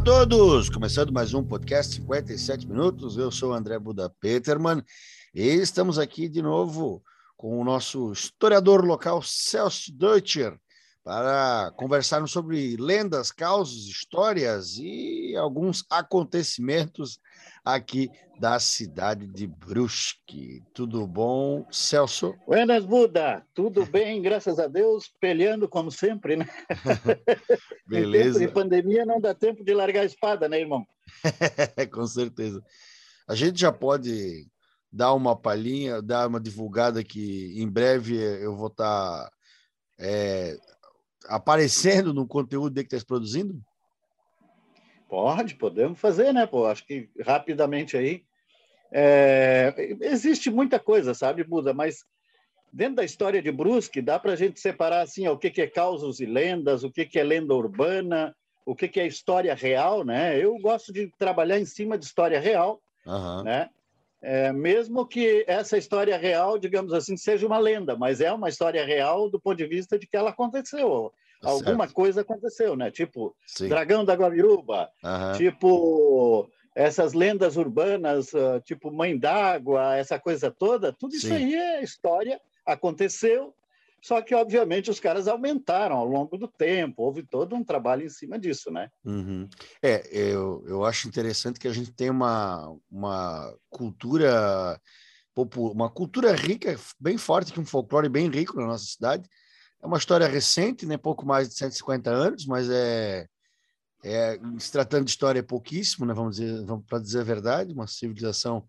A todos! Começando mais um podcast 57 minutos. Eu sou André Buda Peterman e estamos aqui de novo com o nosso historiador local Celso Deutscher para conversarmos sobre lendas, causos, histórias e alguns acontecimentos aqui da cidade de Brusque. Tudo bom, Celso? Buenas, Buda. Tudo bem, graças a Deus, peleando como sempre, né? Beleza. em tempo de pandemia não dá tempo de largar a espada, né, irmão? Com certeza. A gente já pode dar uma palhinha, dar uma divulgada que em breve eu vou estar tá, é, aparecendo no conteúdo que está produzindo? Pode, podemos fazer, né? Pô, acho que rapidamente aí. É, existe muita coisa, sabe, Buda? Mas dentro da história de Brusque, dá para a gente separar assim, ó, o que, que é causos e lendas, o que, que é lenda urbana, o que, que é história real, né? Eu gosto de trabalhar em cima de história real, uhum. né? É, mesmo que essa história real, digamos assim, seja uma lenda, mas é uma história real do ponto de vista de que ela aconteceu. Tá alguma certo. coisa aconteceu, né? Tipo, Sim. Dragão da Guaviruba, uhum. tipo, essas lendas urbanas, ah, tipo Mãe d'Água, essa coisa toda, tudo isso Sim. aí é história, aconteceu, só que, obviamente, os caras aumentaram ao longo do tempo, houve todo um trabalho em cima disso, né? Uhum. É, eu, eu acho interessante que a gente tem uma, uma cultura uma cultura rica, bem forte, que um folclore bem rico na nossa cidade, é uma história recente, né? pouco mais de 150 anos, mas é, é se tratando de história é pouquíssimo, né? vamos dizer, vamos para dizer a verdade, uma civilização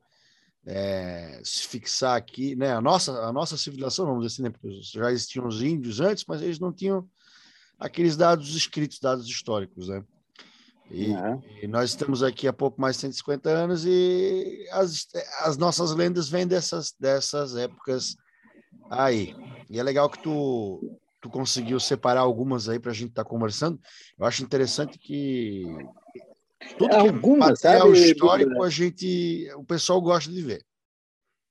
é, se fixar aqui, né? A nossa a nossa civilização, vamos dizer assim, né? Porque já existiam os índios antes, mas eles não tinham aqueles dados escritos, dados históricos, né? E, uhum. e, nós estamos aqui há pouco mais de 150 anos e as, as nossas lendas vêm dessas, dessas épocas aí. E é legal que tu, tu conseguiu separar algumas aí para a gente estar tá conversando. Eu acho interessante que tudo algumas, que é material sabe, histórico a gente, o pessoal gosta de ver.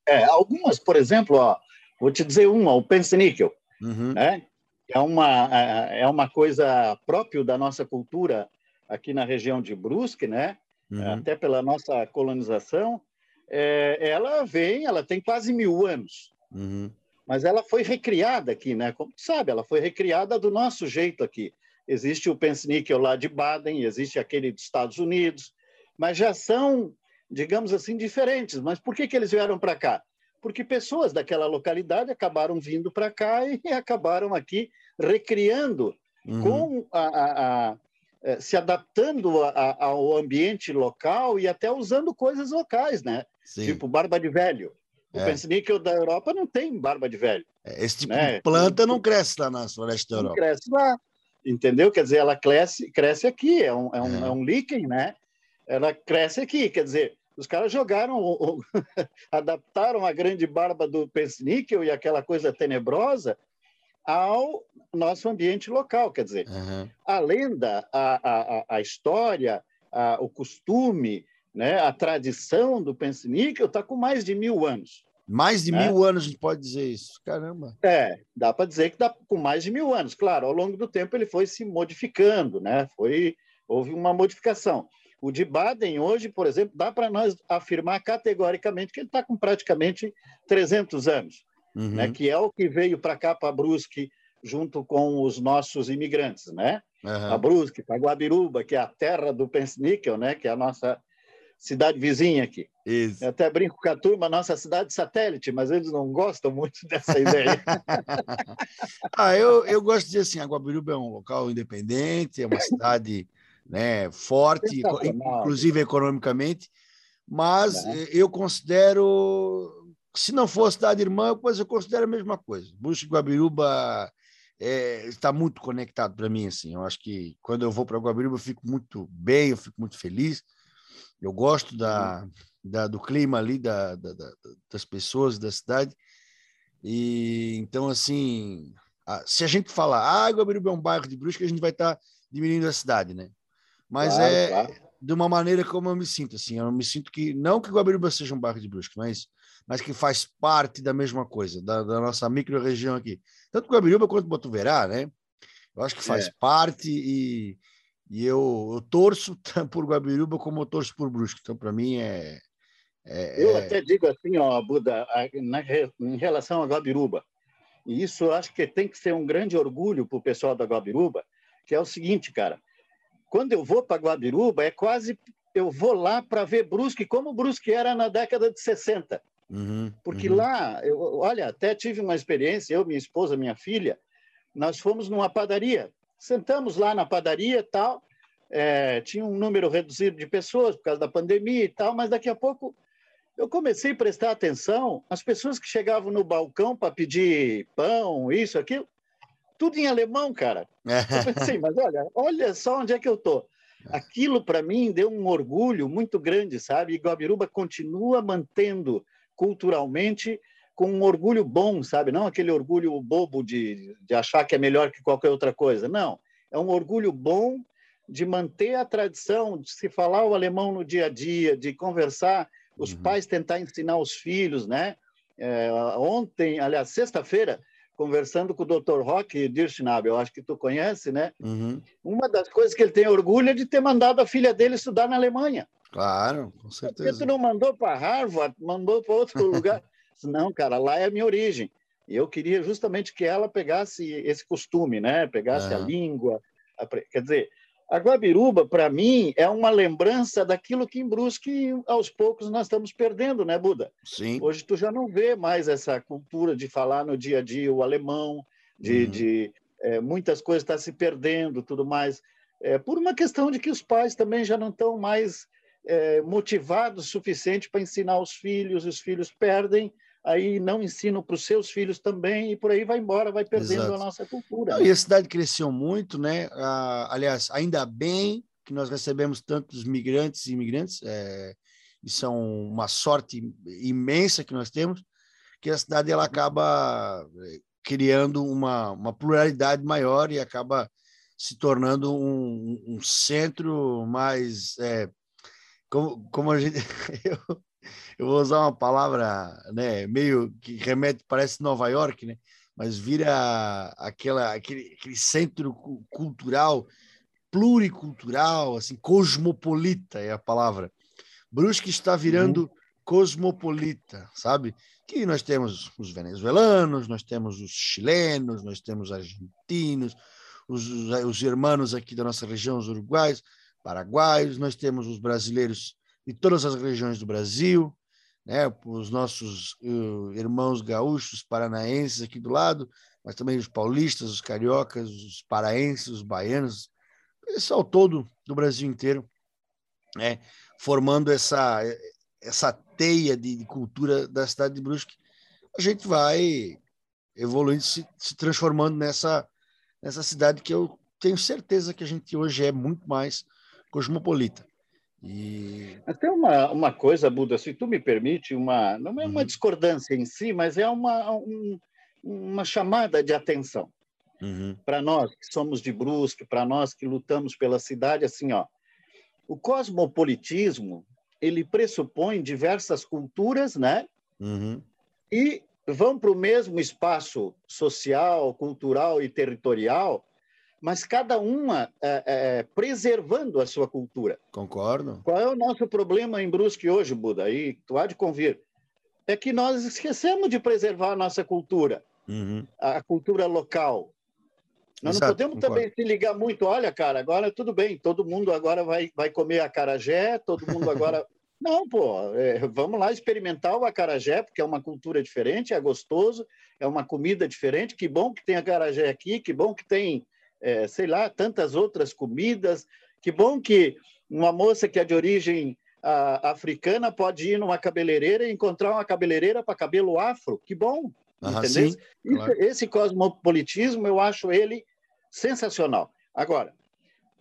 É, algumas, por exemplo, ó, vou te dizer uma, o Penseníquel, uhum. né? É uma, é, é uma coisa própria da nossa cultura aqui na região de Brusque, né? Uhum. Até pela nossa colonização, é, ela vem, ela tem quase mil anos. Uhum mas ela foi recriada aqui, né? Como tu sabe, ela foi recriada do nosso jeito aqui. Existe o Pensnickel lá de Baden, existe aquele dos Estados Unidos, mas já são, digamos assim, diferentes. Mas por que, que eles vieram para cá? Porque pessoas daquela localidade acabaram vindo para cá e acabaram aqui recriando, uhum. com a, a, a, eh, se adaptando ao ambiente local e até usando coisas locais, né? Sim. Tipo barba de velho. O é. Pensníquel da Europa não tem barba de velho. É, esse tipo né? de planta não cresce lá na floresta da Europa. Não cresce lá, entendeu? Quer dizer, ela cresce, cresce aqui, é um, é um, é. é um líquen, né? Ela cresce aqui, quer dizer, os caras jogaram, adaptaram a grande barba do Pensníquel e aquela coisa tenebrosa ao nosso ambiente local, quer dizer, uhum. a lenda, a, a, a história, a, o costume, né? A tradição do Pensníquel está com mais de mil anos. Mais de né? mil anos a gente pode dizer isso, caramba. É, dá para dizer que dá com mais de mil anos. Claro, ao longo do tempo ele foi se modificando, né? Foi houve uma modificação. O de Baden hoje, por exemplo, dá para nós afirmar categoricamente que ele está com praticamente 300 anos, uhum. né? Que é o que veio para cá para Brusque junto com os nossos imigrantes, né? Uhum. A Brusque, para Guabiruba, que é a terra do Pensníquel, né? Que é a nossa cidade vizinha aqui. Isso. Eu até brinco com a turma, nossa cidade satélite, mas eles não gostam muito dessa ideia. ah, eu, eu gosto de dizer assim, Guabiruba é um local independente, é uma cidade né, forte, inclusive economicamente, mas é. eu considero, se não for cidade irmã, pois eu considero a mesma coisa. Buxo Guabiruba é, está muito conectado para mim, assim. Eu acho que quando eu vou para Guabiruba eu fico muito bem, eu fico muito feliz. Eu gosto da, uhum. da do clima ali, da, da, da, das pessoas, da cidade. E então, assim, se a gente falar, ah, Guabiruba é um bairro de Brusque, a gente vai estar tá diminuindo a cidade, né? Mas claro, é claro. de uma maneira como eu me sinto, assim. Eu me sinto que, não que Guabiruba seja um bairro de Brusque, mas, mas que faz parte da mesma coisa, da, da nossa micro-região aqui. Tanto Guabiruba quanto Botuverá, né? Eu acho que faz é. parte e, e eu, eu torço por Guabiruba como eu torço por Brusque. Então, para mim, é, é, eu é até digo assim, ó, Buda, na, em relação a Guabiruba, e isso eu acho que tem que ser um grande orgulho para o pessoal da Guabiruba, que é o seguinte, cara, quando eu vou para Guabiruba, é quase eu vou lá para ver Brusque como Brusque era na década de 60. Uhum, Porque uhum. lá, eu, olha, até tive uma experiência, eu, minha esposa, minha filha, nós fomos numa padaria, sentamos lá na padaria tal, é, tinha um número reduzido de pessoas por causa da pandemia e tal, mas daqui a pouco eu comecei a prestar atenção, as pessoas que chegavam no balcão para pedir pão, isso, aquilo, tudo em alemão, cara. Eu pensei, mas olha, olha só onde é que eu tô. Aquilo para mim deu um orgulho muito grande, sabe? E Guabiruba continua mantendo culturalmente com um orgulho bom, sabe? Não aquele orgulho bobo de, de achar que é melhor que qualquer outra coisa. Não, é um orgulho bom de manter a tradição, de se falar o alemão no dia a dia, de conversar os uhum. pais tentar ensinar os filhos, né? É, ontem, aliás, sexta-feira, conversando com o Dr. Rock Dirschnab, eu acho que tu conhece, né? Uhum. Uma das coisas que ele tem orgulho é de ter mandado a filha dele estudar na Alemanha. Claro, com certeza. Porque tu não mandou para Harvard, mandou para outro lugar. Não, cara, lá é a minha origem. E eu queria justamente que ela pegasse esse costume, né? Pegasse uhum. a língua. A... Quer dizer, a Guabiruba, para mim, é uma lembrança daquilo que em Brusque, aos poucos, nós estamos perdendo, né, Buda? Sim. Hoje tu já não vê mais essa cultura de falar no dia a dia o alemão, de, uhum. de é, muitas coisas estão tá se perdendo, tudo mais, é, por uma questão de que os pais também já não estão mais é, motivados o suficiente para ensinar os filhos, os filhos perdem aí não ensinam para os seus filhos também, e por aí vai embora, vai perdendo Exato. a nossa cultura. Não, e a cidade cresceu muito, né? Ah, aliás, ainda bem que nós recebemos tantos migrantes e imigrantes, é, e são uma sorte imensa que nós temos, que a cidade ela acaba é, criando uma, uma pluralidade maior e acaba se tornando um, um centro mais é, como, como a gente eu, eu vou usar uma palavra, né, meio que remete, parece Nova York, né, mas vira aquela, aquele, aquele centro cultural, pluricultural, assim, cosmopolita é a palavra. Brusque está virando uhum. cosmopolita, sabe? Que nós temos os venezuelanos, nós temos os chilenos, nós temos os argentinos, os, os irmãos aqui da nossa região, os uruguaios, paraguaios, nós temos os brasileiros de todas as regiões do Brasil, né, os nossos uh, irmãos gaúchos, paranaenses aqui do lado, mas também os paulistas, os cariocas, os paraenses, os baianos, pessoal todo do Brasil inteiro, né, formando essa, essa teia de, de, cultura da cidade de Brusque. A gente vai evoluindo, se, se transformando nessa, nessa cidade que eu tenho certeza que a gente hoje é muito mais cosmopolita. E... Até uma, uma coisa, Buda, se tu me permite, uma, não é uma uhum. discordância em si, mas é uma, um, uma chamada de atenção. Uhum. Para nós que somos de Brusque, para nós que lutamos pela cidade, assim, ó, o cosmopolitismo ele pressupõe diversas culturas, né? Uhum. E vão para o mesmo espaço social, cultural e territorial mas cada uma é, é, preservando a sua cultura. Concordo. Qual é o nosso problema em Brusque hoje, Buda? Aí tu há de convir. É que nós esquecemos de preservar a nossa cultura, uhum. a cultura local. Nós Exato, não podemos concordo. também se ligar muito. Olha, cara, agora tudo bem, todo mundo agora vai, vai comer acarajé, todo mundo agora. não, pô, é, vamos lá experimentar o acarajé, porque é uma cultura diferente, é gostoso, é uma comida diferente. Que bom que tem acarajé aqui, que bom que tem é, sei lá, tantas outras comidas. Que bom que uma moça que é de origem a, africana pode ir numa cabeleireira e encontrar uma cabeleireira para cabelo afro. Que bom! entendeu? Sim, claro. Esse cosmopolitismo, eu acho ele sensacional. Agora,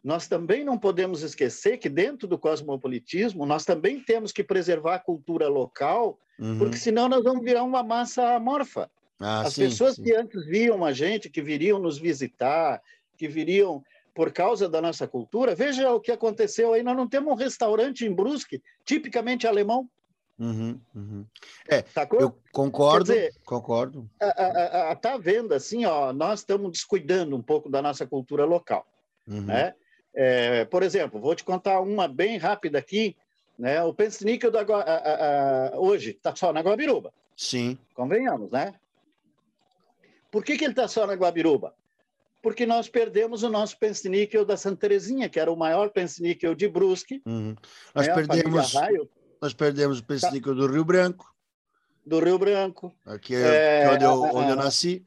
nós também não podemos esquecer que dentro do cosmopolitismo nós também temos que preservar a cultura local, uhum. porque senão nós vamos virar uma massa amorfa. Ah, As sim, pessoas sim. que antes viam a gente, que viriam nos visitar, que viriam por causa da nossa cultura, veja o que aconteceu aí. Nós não temos um restaurante em Brusque tipicamente alemão. Uhum, uhum. É, eu concordo, dizer, concordo. Está vendo assim, ó, nós estamos descuidando um pouco da nossa cultura local, uhum. né? É, por exemplo, vou te contar uma bem rápida aqui, né? O Pensníquel da, a, a, hoje está só na Guabiruba. Sim. Convenhamos, né? Por que, que ele está só na Guabiruba? Porque nós perdemos o nosso pensníquel da Santa Terezinha, que era o maior pensníquel de Brusque. Uhum. Nós né? perdemos nós perdemos o pensníquel do Rio Branco. Do Rio Branco. Aqui é, é onde, eu, onde eu nasci.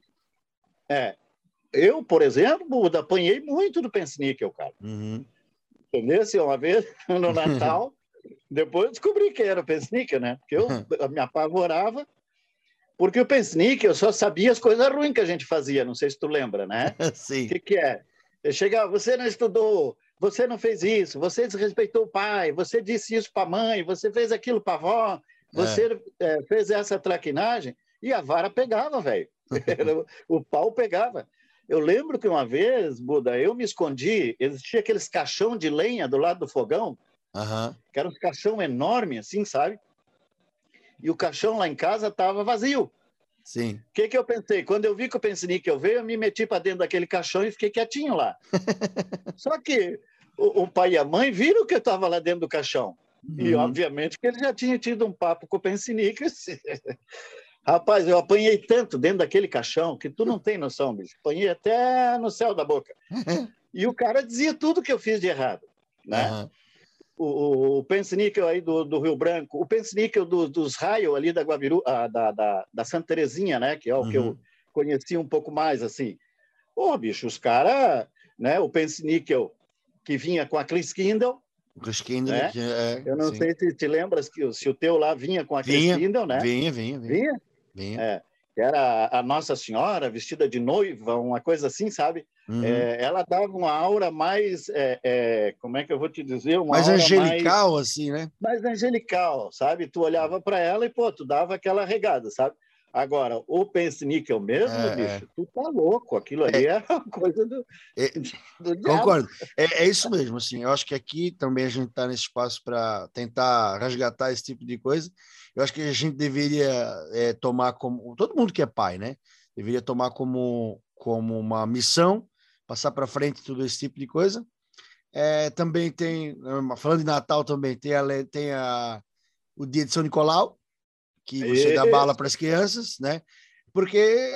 É, eu, por exemplo, apanhei muito do Pensníquel, cara. Uhum. Entendeu? Uma vez no Natal, depois eu descobri que era o Pensníquel, né? Porque eu me apavorava, porque o Pensníquel só sabia as coisas ruins que a gente fazia, não sei se tu lembra, né? Sim. O que, que é? Eu chegava, você não estudou, você não fez isso, você desrespeitou o pai, você disse isso para a mãe, você fez aquilo para a avó, você é. É, fez essa traquinagem, e a vara pegava, velho. o pau pegava. Eu lembro que uma vez, Buda, eu me escondi, existia aqueles caixão de lenha do lado do fogão, uhum. que era um caixão enorme, assim, sabe? E o caixão lá em casa estava vazio. Sim. O que, que eu pensei? Quando eu vi que o pensinique veio, eu me meti para dentro daquele caixão e fiquei quietinho lá. Só que o, o, pai e a mãe viram que eu estava lá dentro do caixão. Uhum. E, obviamente, que ele já tinha tido um papo com o pensinique. Rapaz, eu apanhei tanto dentro daquele caixão que tu não tem noção, bicho. Apanhei até no céu da boca. E o cara dizia tudo que eu fiz de errado, né? Uhum. O, o pensníquel aí do, do Rio Branco, o pensníquel do, dos raios ali da Guaviru, ah, da, da, da Santa Terezinha, né? Que é o uhum. que eu uhum. conheci um pouco mais, assim. Ô, bicho, os caras, né? O pensníquel que vinha com a Kliskindel, Kindle, né? é, eu não sim. sei se te lembras que se o teu lá vinha com a Kindle, né? Vinha, vinha, vinha. Vinha? Vinha. É, que era a Nossa Senhora vestida de noiva, uma coisa assim, sabe? Uhum. É, ela dava uma aura mais, é, é, como é que eu vou te dizer? Uma mais angelical, mais, assim, né? Mais angelical, sabe? Tu olhava para ela e, pô, tu dava aquela regada, sabe? Agora, o Pense Níquel mesmo, é, bicho, tu tá louco. Aquilo ali é, é uma coisa do, é, do Concordo. É, é, isso mesmo, assim. Eu acho que aqui também a gente está nesse espaço para tentar resgatar esse tipo de coisa. Eu acho que a gente deveria é, tomar como... Todo mundo que é pai, né? Deveria tomar como, como uma missão, passar para frente tudo esse tipo de coisa. É, também tem, falando de Natal também, tem, a, tem a, o dia de São Nicolau, que você dá bala para as crianças, né? Porque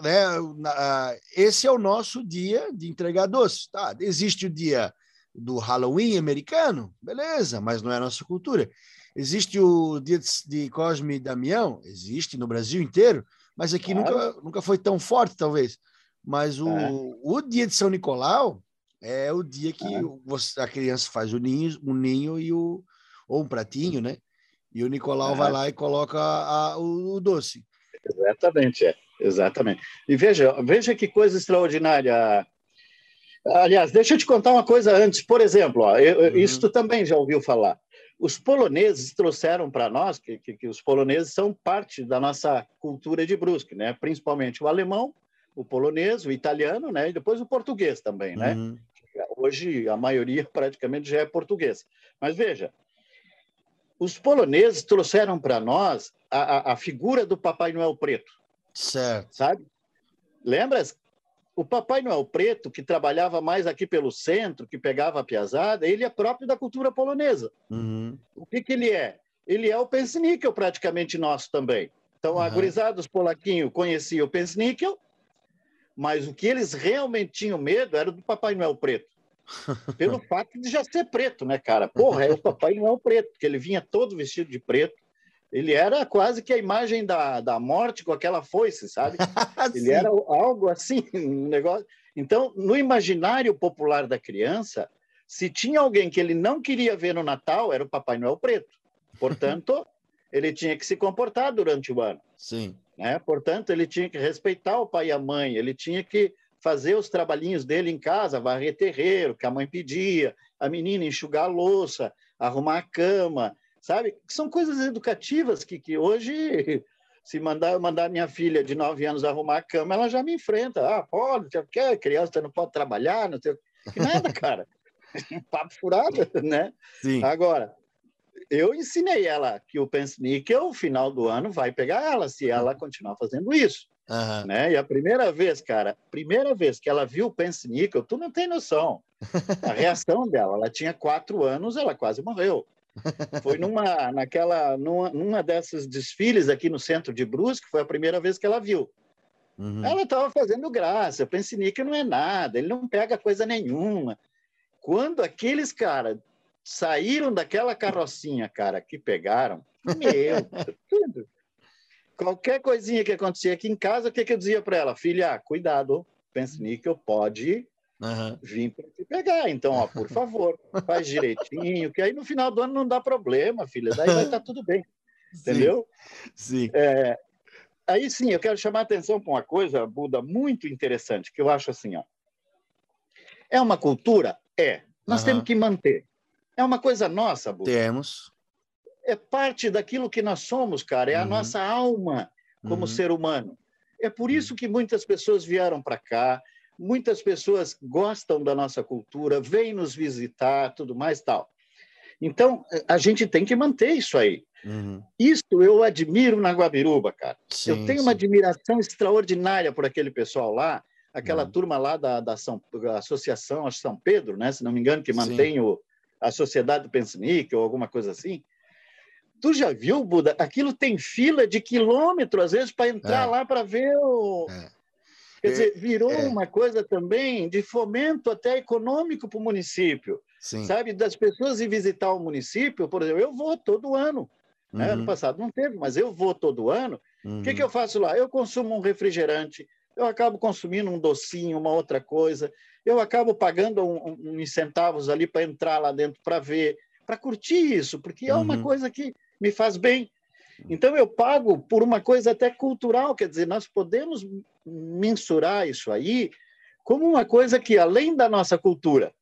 né, esse é o nosso dia de entregar doce. Tá? Existe o dia do Halloween americano, beleza, mas não é a nossa cultura. Existe o dia de Cosme e Damião, existe no Brasil inteiro, mas aqui claro. nunca, nunca foi tão forte, talvez. Mas o, é. o dia de São Nicolau é o dia que é. você, a criança faz o ninho, um ninho e o, ou um pratinho, né? E o Nicolau vai lá e coloca a, o, o, doce. Exatamente, é. Exatamente. E veja, veja que coisa extraordinária. Aliás, deixa eu te contar uma coisa antes. Por exemplo, ó, eu, uhum. isso tu também já ouviu falar. Os poloneses trouxeram para nós que, que, que, os poloneses são parte da nossa cultura de Brusque, né? Principalmente o alemão, o polonês, o italiano, né? E depois o português também, né? Uhum. Hoje a maioria praticamente já é português. Mas veja, os poloneses trouxeram para nós a, a, a, figura do Papai Noel preto. Certo. Sabe? Lembras? O Papai Noel preto, que trabalhava mais aqui pelo centro, que pegava a piazada, ele é próprio da cultura polonesa. Uhum. O que, que ele é? Ele é o pensníquel praticamente nosso também. Então, uhum. a gurizada dos polaquinhos conhecia o pensníquel, mas o que eles realmente tinham medo era do Papai Noel preto. Pelo fato de já ser preto, né, cara? Porra, é o Papai Noel preto, porque ele vinha todo vestido de preto. Ele era quase que a imagem da, da morte com aquela foice, sabe? ele era algo assim, um negócio. Então, no imaginário popular da criança, se tinha alguém que ele não queria ver no Natal, era o Papai Noel preto. Portanto, ele tinha que se comportar durante o ano. Sim. Né? Portanto, ele tinha que respeitar o pai e a mãe, ele tinha que fazer os trabalhinhos dele em casa, varrer terreiro, que a mãe pedia, a menina enxugar a louça, arrumar a cama, sabe? São coisas educativas que, que hoje, se mandar mandar minha filha de nove anos arrumar a cama, ela já me enfrenta. Ah, pode, quer, criança não pode trabalhar, não sei que nada, cara. Papo furado, né? Sim. Agora, eu ensinei ela que o Pense Níquel, no final do ano, vai pegar ela, se ela continuar fazendo isso. Uhum. Né? E a primeira vez, cara, primeira vez que ela viu o Pense Níquel, tu não tem noção. A reação dela, ela tinha quatro anos, ela quase morreu. Foi numa, naquela, numa, numa desses desfiles aqui no centro de Brusque, foi a primeira vez que ela viu. Uhum. Ela estava fazendo graça. Eu pensei que não é nada, ele não pega coisa nenhuma. Quando aqueles caras saíram daquela carrocinha, cara, que pegaram, meu, tudo. Qualquer coisinha que acontecia aqui em casa, o que, que eu dizia para ela? Filha, cuidado, eu pode uhum. vir para te pegar. Então, ó, por favor, faz direitinho, que aí no final do ano não dá problema, filha. Daí vai estar tá tudo bem. Entendeu? Sim. É, aí sim, eu quero chamar a atenção para uma coisa, Buda, muito interessante, que eu acho assim, ó. É uma cultura? É. Nós uhum. temos que manter. É uma coisa nossa, Buda. Temos. É parte daquilo que nós somos, cara. É uhum. a nossa alma como uhum. ser humano. É por uhum. isso que muitas pessoas vieram para cá, muitas pessoas gostam da nossa cultura, vêm nos visitar, tudo mais tal. Então, a gente tem que manter isso aí. Uhum. Isso eu admiro na Guabiruba, cara. Sim, eu tenho sim. uma admiração extraordinária por aquele pessoal lá, aquela uhum. turma lá da, da, São, da Associação São Pedro, né? se não me engano, que mantém o, a Sociedade do Pensanique ou alguma coisa assim. Tu já viu, Buda? Aquilo tem fila de quilômetro, às vezes, para entrar é. lá para ver o. É. Quer dizer, virou é. uma coisa também de fomento até econômico para o município. Sim. Sabe? Das pessoas ir visitar o município, por exemplo, eu vou todo ano. Uhum. Né? Ano uhum. passado não teve, mas eu vou todo ano. O uhum. que, que eu faço lá? Eu consumo um refrigerante, eu acabo consumindo um docinho, uma outra coisa, eu acabo pagando uns um, um centavos ali para entrar lá dentro para ver, para curtir isso, porque é uma uhum. coisa que me faz bem. Então eu pago por uma coisa até cultural, quer dizer, nós podemos mensurar isso aí como uma coisa que além da nossa cultura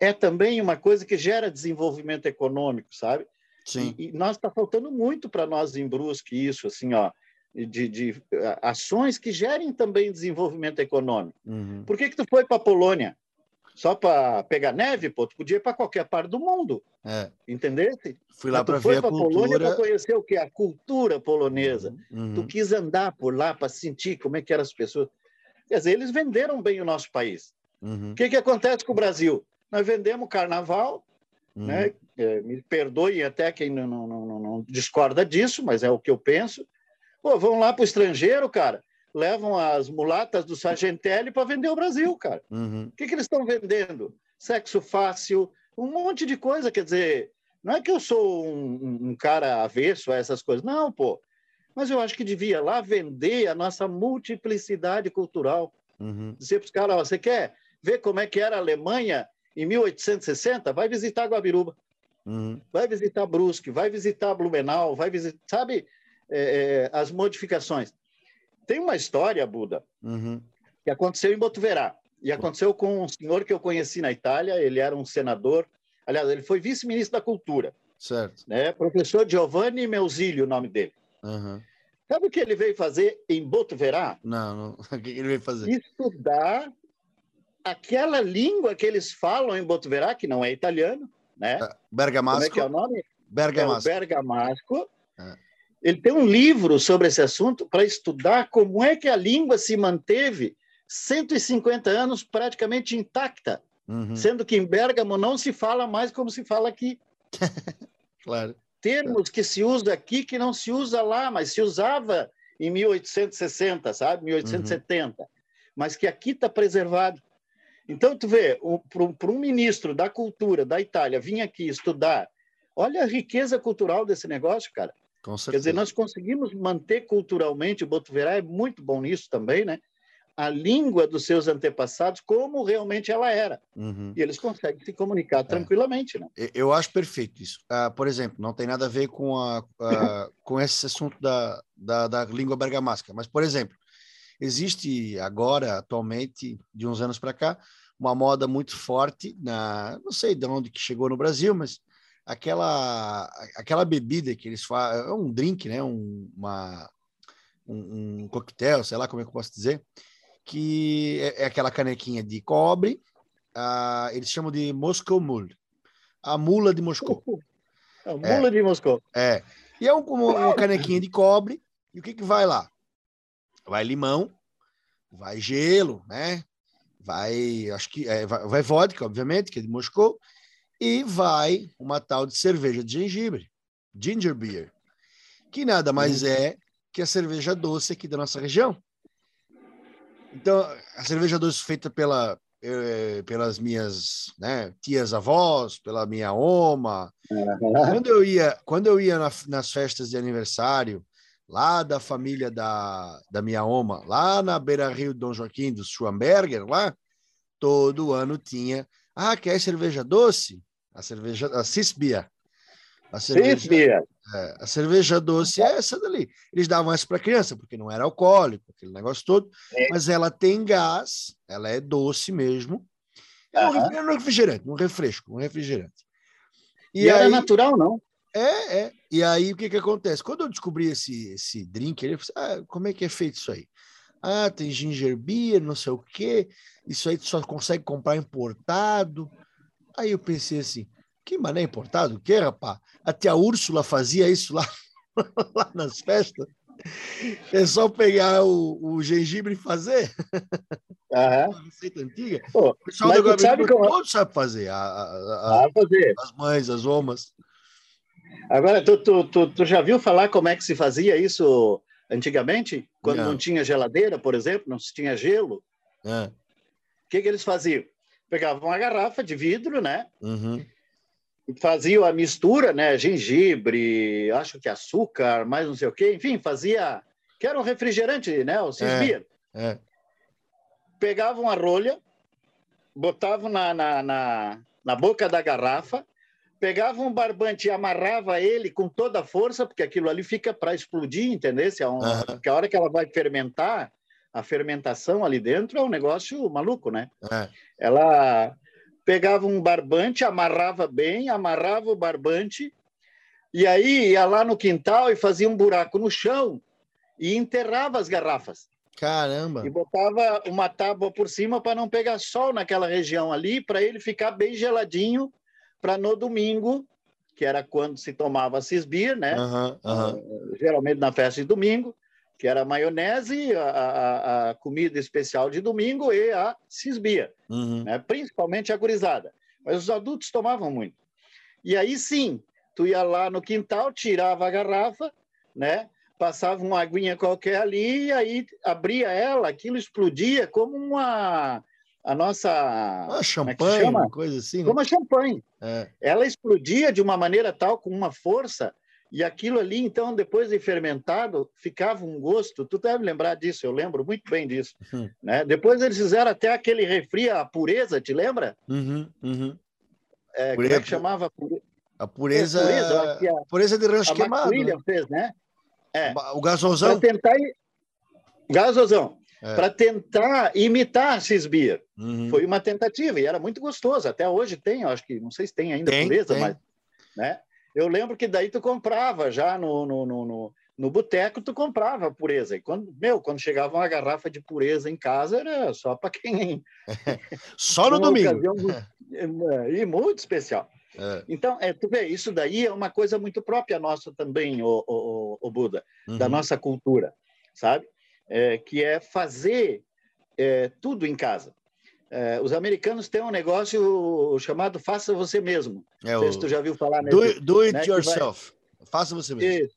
é também uma coisa que gera desenvolvimento econômico, sabe? Sim. E, e nós está faltando muito para nós em Brusque isso, assim, ó, de, de ações que gerem também desenvolvimento econômico. Uhum. Por que que tu foi para a Polônia? Só para pegar neve, pô, tu podia ir para qualquer parte do mundo. É. Fui lá para ver a cultura. Polônia para conhecer o que a cultura polonesa. Uhum. Tu quis andar por lá para sentir como é que eram as pessoas. Quer dizer, eles venderam bem o nosso país. Uhum. O que que acontece com o Brasil? Nós vendemos carnaval, uhum. né? É, me perdoe até quem não, não, não, não discorda disso, mas é o que eu penso. Pô, vão lá para o estrangeiro, cara, levam as mulatas do Sargentelli para vender o Brasil, cara. Uhum. O que, que eles estão vendendo? Sexo fácil, um monte de coisa. Quer dizer, não é que eu sou um, um cara avesso a essas coisas, não, pô. Mas eu acho que devia lá vender a nossa multiplicidade cultural. Uhum. Dizer para os caras: você quer ver como é que era a Alemanha em 1860? Vai visitar Guabiruba. Uhum. Vai visitar Brusque, vai visitar Blumenau, vai visitar, sabe? é, é, as modificações. Tem uma história, Buda, uhum. que aconteceu em Botuverá. E aconteceu com um senhor que eu conheci na Itália, ele era um senador, aliás, ele foi vice-ministro da Cultura. Certo. Né? Professor Giovanni Meusílio, o nome dele. Uhum. Sabe o que ele veio fazer em Botuverá? Não, não. O que ele veio fazer? Estudar aquela língua que eles falam em Botuverá, que não é italiano, né? Bergamasco. Como é que é o nome? Bergamasco. É o Bergamasco. É. Ele tem um livro sobre esse assunto para estudar como é que a língua se manteve 150 anos praticamente intacta, uhum. sendo que em Bergamo não se fala mais como se fala aqui. claro. Termos que se usa aqui que não se usa lá, mas se usava em 1860, sabe? 1870. Uhum. Mas que aqui está preservado. Então, tu vê, para um ministro da cultura da Itália vir aqui estudar, olha a riqueza cultural desse negócio, cara. Quer dizer, nós conseguimos manter culturalmente, o Botuverá é muito bom nisso também, né? a língua dos seus antepassados como realmente ela era. Uhum. E eles conseguem se comunicar é. tranquilamente. Né? Eu acho perfeito isso. Uh, por exemplo, não tem nada a ver com, a, com esse assunto da, da, da língua bergamasca, mas, por exemplo, existe agora, atualmente, de uns anos para cá, uma moda muito forte na, não sei de onde que chegou no Brasil, mas aquela aquela bebida que eles fazem, é um drink, né, um, uma um, um coquetel, sei lá como é que eu posso dizer, que é, é aquela canequinha de cobre, uh, eles chamam de Moscow Mule, a mula de Moscou. A mula é, de Moscou. É. E é um, uma canequinha de cobre, e o que que vai lá? Vai limão, vai gelo, né? Vai, acho que é, vai, vai vodka, obviamente, que é de Moscou, e vai uma tal de cerveja de gengibre, ginger beer, que nada mais hum. é que a cerveja doce aqui da nossa região. Então, a cerveja doce feita pela, eh, pelas minhas né, tias avós, pela minha oma. Quando eu ia, quando eu ia na, nas festas de aniversário, lá da família da, da minha oma, lá na Beira Rio Dom Joaquim, do Schwamberger, lá, todo ano tinha. Ah, quer cerveja doce? A cerveja, a Cisbia. A cerveja, é, a cerveja doce é essa dali. Eles davam essa para criança, porque não era alcoólico, aquele negócio todo, é. mas ela tem gás, ela é doce mesmo. É um, um refrigerante, um refresco, um refrigerante. E, e aí, era natural, não? É, é. E aí o que, que acontece? Quando eu descobri esse, esse drink, ele falou ah, como é que é feito isso aí? Ah, tem ginger beer, não sei o quê, isso aí tu só consegue comprar importado. Aí eu pensei assim, que mané importado? O que, rapaz? A tia Úrsula fazia isso lá, lá nas festas. É só pegar o, o gengibre e fazer. Uhum. Uma receita antiga. Pô, o pessoal do Gabriel sabe como... todo sabe fazer. A, a, a, fazer. As mães, as omas. Agora, tu, tu, tu, tu, já viu falar como é que se fazia isso antigamente? Quando não, não tinha geladeira, por exemplo, não se tinha gelo? É. O que, que eles faziam? Pegavam uma garrafa de vidro, né? Uhum fazia a mistura, né? Gengibre, acho que açúcar, mais não sei o quê, enfim, fazia. Que era um refrigerante, né? O Cisbia. É, é. Pegavam a rolha, botavam na, na, na, na boca da garrafa, pegavam um barbante e amarrava ele com toda a força, porque aquilo ali fica para explodir, entendeu? É um, uhum. Porque a hora que ela vai fermentar, a fermentação ali dentro é um negócio maluco, né? É. Ela pegava um barbante, amarrava bem, amarrava o barbante, e aí ia lá no quintal e fazia um buraco no chão e enterrava as garrafas. Caramba! E botava uma tábua por cima para não pegar sol naquela região ali, para ele ficar bem geladinho, para no domingo, que era quando se tomava cisbir, né? Uhum, uhum. geralmente na festa de domingo, que era a maionese, a, a, a, comida especial de domingo e a cisbia, uhum. né? principalmente a gurizada. Mas os adultos tomavam muito. E aí sim, tu ia lá no quintal, tirava a garrafa, né? passava uma aguinha qualquer ali, e aí abria ela, aquilo explodia como uma a nossa ah, champanhe, é uma coisa assim, né? como a champanhe. É. Ela explodia de uma maneira tal, com uma força e aquilo ali, então, depois de fermentado, ficava um gosto. Tu deve lembrar disso, eu lembro muito bem disso. Uhum. Né? Depois eles fizeram até aquele refri, a pureza, te lembra? Uhum, uhum. É, como é que chamava? A pureza, é, pureza, a, pureza de rancho a queimado. Né? fez, né? É. O gasosão? Para tentar... Gasosão. É. Para tentar imitar Cisbia. Uhum. Foi uma tentativa e era muito gostoso. Até hoje tem, eu acho que, não sei se tem ainda tem, pureza, tem. mas... Né? Eu lembro que daí tu comprava já no, no, no, no, no boteco, tu comprava pureza. E quando, meu, quando chegava uma garrafa de pureza em casa, era só para quem. só no domingo. e muito especial. É. Então, é, tu vê, isso daí é uma coisa muito própria nossa também, o, o, o Buda, uhum. da nossa cultura, sabe? É, que é fazer é, tudo em casa. É, os americanos têm um negócio chamado faça você mesmo. É Não sei o... se tu já viu falar nesse, do, do it né, yourself. Vai... Faça você mesmo. Que,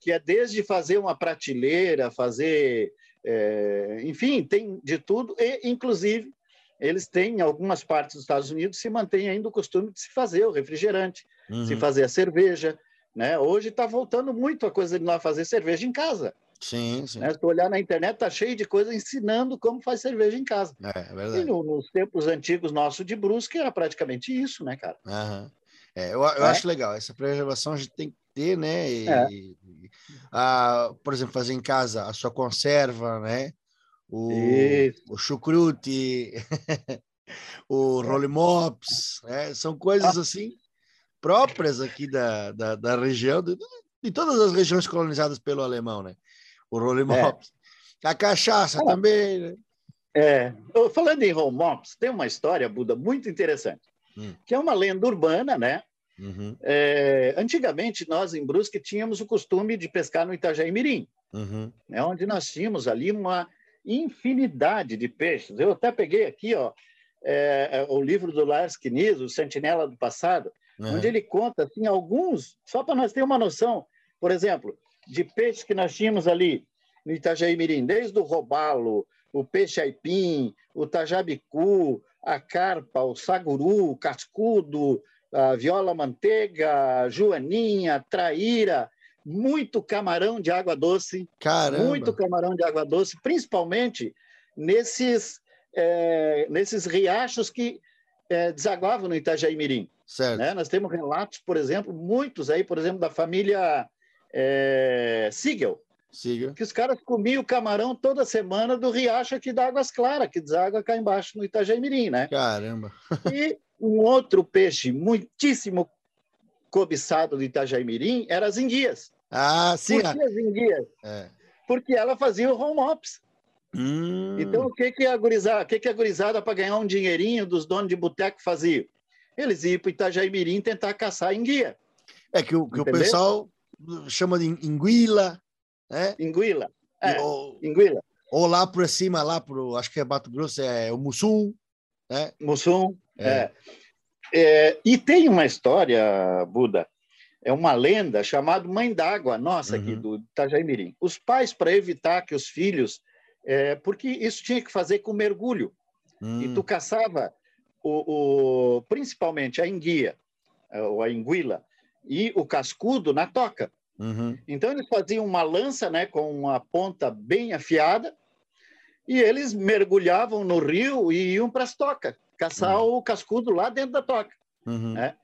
que, é desde fazer uma prateleira, fazer, é, enfim, tem de tudo e inclusive eles têm em algumas partes dos Estados Unidos se mantém ainda o costume de se fazer o refrigerante, uhum. se fazer a cerveja, né? Hoje está voltando muito a coisa de nós fazer cerveja em casa. Sim, sim. Né? Se tu olhar na internet, tá cheio de coisa ensinando como faz cerveja em casa. É, é verdade. E no, nos tempos antigos nossos de Brusque era praticamente isso, né, cara? Uhum. É, eu, eu é? acho legal. Essa preservação a gente tem que ter, né? E, é. a, por exemplo, fazer em casa a sua conserva, né? O, o chucrute, o é. rollimops, né? São coisas ah. assim próprias aqui da, da, da região, de, de, todas as regiões colonizadas pelo alemão, né? O rollimops. É. A cachaça ah. também, né? É, falando em rollimops, tem uma história, Buda, muito interessante, hum. que é uma lenda urbana, né? Uhum. É, antigamente, nós em Brusque tínhamos o costume de pescar no Itajaí Mirim, uhum. né, onde nós tínhamos ali uma infinidade de peixes. Eu até peguei aqui ó, é, é o livro do Lars Kniz, o Sentinela do Passado, uhum. onde ele conta assim, alguns, só para nós ter uma noção, por exemplo, de peixes que nós tínhamos ali no Itajaí Mirim, desde o robalo, o peixe aipim, o tajabicu, a carpa, o saguru, o cascudo, a viola manteiga, joaninha, traíra, muito camarão de água doce. Caramba. Muito camarão de água doce, principalmente nesses, é, nesses riachos que é, desaguavam no Itajaí Mirim. Certo. Né? Nós temos relatos, por exemplo, muitos aí, por exemplo, da família é, Siegel, Siga. Que os caras comiam camarão toda semana do riacho aqui da Águas Claras, que deságua cá embaixo no Itajaí Mirim, né? Caramba! e um outro peixe muitíssimo cobiçado do Itajaí Mirim era as enguias. Ah, sim. Por que as enguias? É. Porque ela fazia o home ops. Hum. Então, o que, que a gurizada, o que, que a gurizada para ganhar um dinheirinho dos donos de boteco fazia? Eles iam para Itajaí Mirim tentar caçar enguia. É que o, que o pessoal chama de enguila, né? Enguila. É, ou, enguila. Ou lá por cima, lá pro, acho que é Bato Grosso, é o Mussum, né? Mussum. É. é. e tem uma história, Buda, é uma lenda chamada Mãe d'Água, nossa, uhum. aqui do Itajaí Mirim. Os pais, para evitar que os filhos. É, porque isso tinha que fazer com mergulho. Uhum. E hum. tu caçava o, o, principalmente a enguia, ou a enguila, e o cascudo na toca. Uhum. Então eles faziam uma lança né, com uma ponta bem afiada e eles mergulhavam no rio e iam para as tocas caçar uhum. o cascudo lá dentro da toca. Uhum. Né?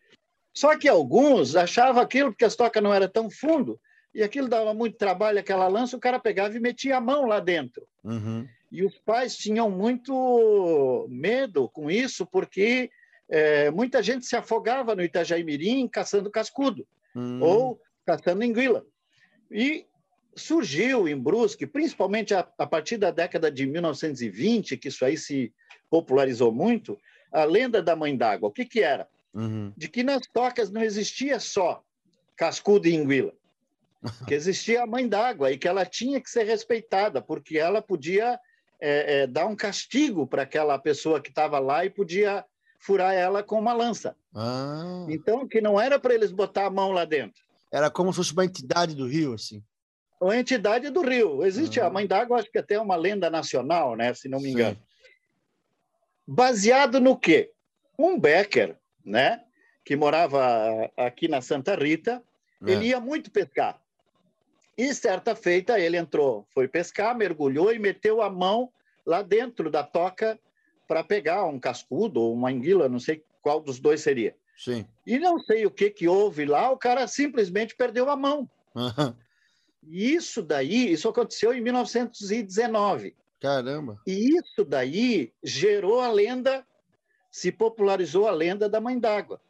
Só que alguns achavam aquilo porque as tocas não era tão fundo e aquilo dava muito trabalho, aquela lança, o cara pegava e metia a mão lá dentro. Uhum. E os pais tinham muito medo com isso, porque é, muita gente se afogava no Itajaí Mirim caçando cascudo uhum. ou caçando enguila. E surgiu em Brusque, principalmente a, a, partir da década de 1920, que isso aí se popularizou muito, a lenda da mãe d'água. O que, que era? Uhum. De que nas tocas não existia só cascudo e enguila, que existia a mãe d'água e que ela tinha que ser respeitada, porque ela podia é, é, dar um castigo para aquela pessoa que estava lá e podia furar ela com uma lança. Ah. Então, que não era para eles botar a mão lá dentro. Era como se fosse uma entidade do rio, assim. Uma entidade do rio. Existe ah. a Mãe d'Água, acho que até é uma lenda nacional, né? se não me engano. Sim baseado no quê? Um Becker, né? que morava aqui na Santa Rita, é. ele ia muito pescar. E certa feita ele entrou, foi pescar, mergulhou e meteu a mão lá dentro da toca para pegar um cascudo ou uma anguila, não sei qual dos dois seria. Sim. E não sei o que que houve lá, o cara simplesmente perdeu a mão. Uhum. E isso daí, isso aconteceu em 1919. Caramba! E isso daí gerou a lenda, se popularizou a lenda da Mãe d'Água,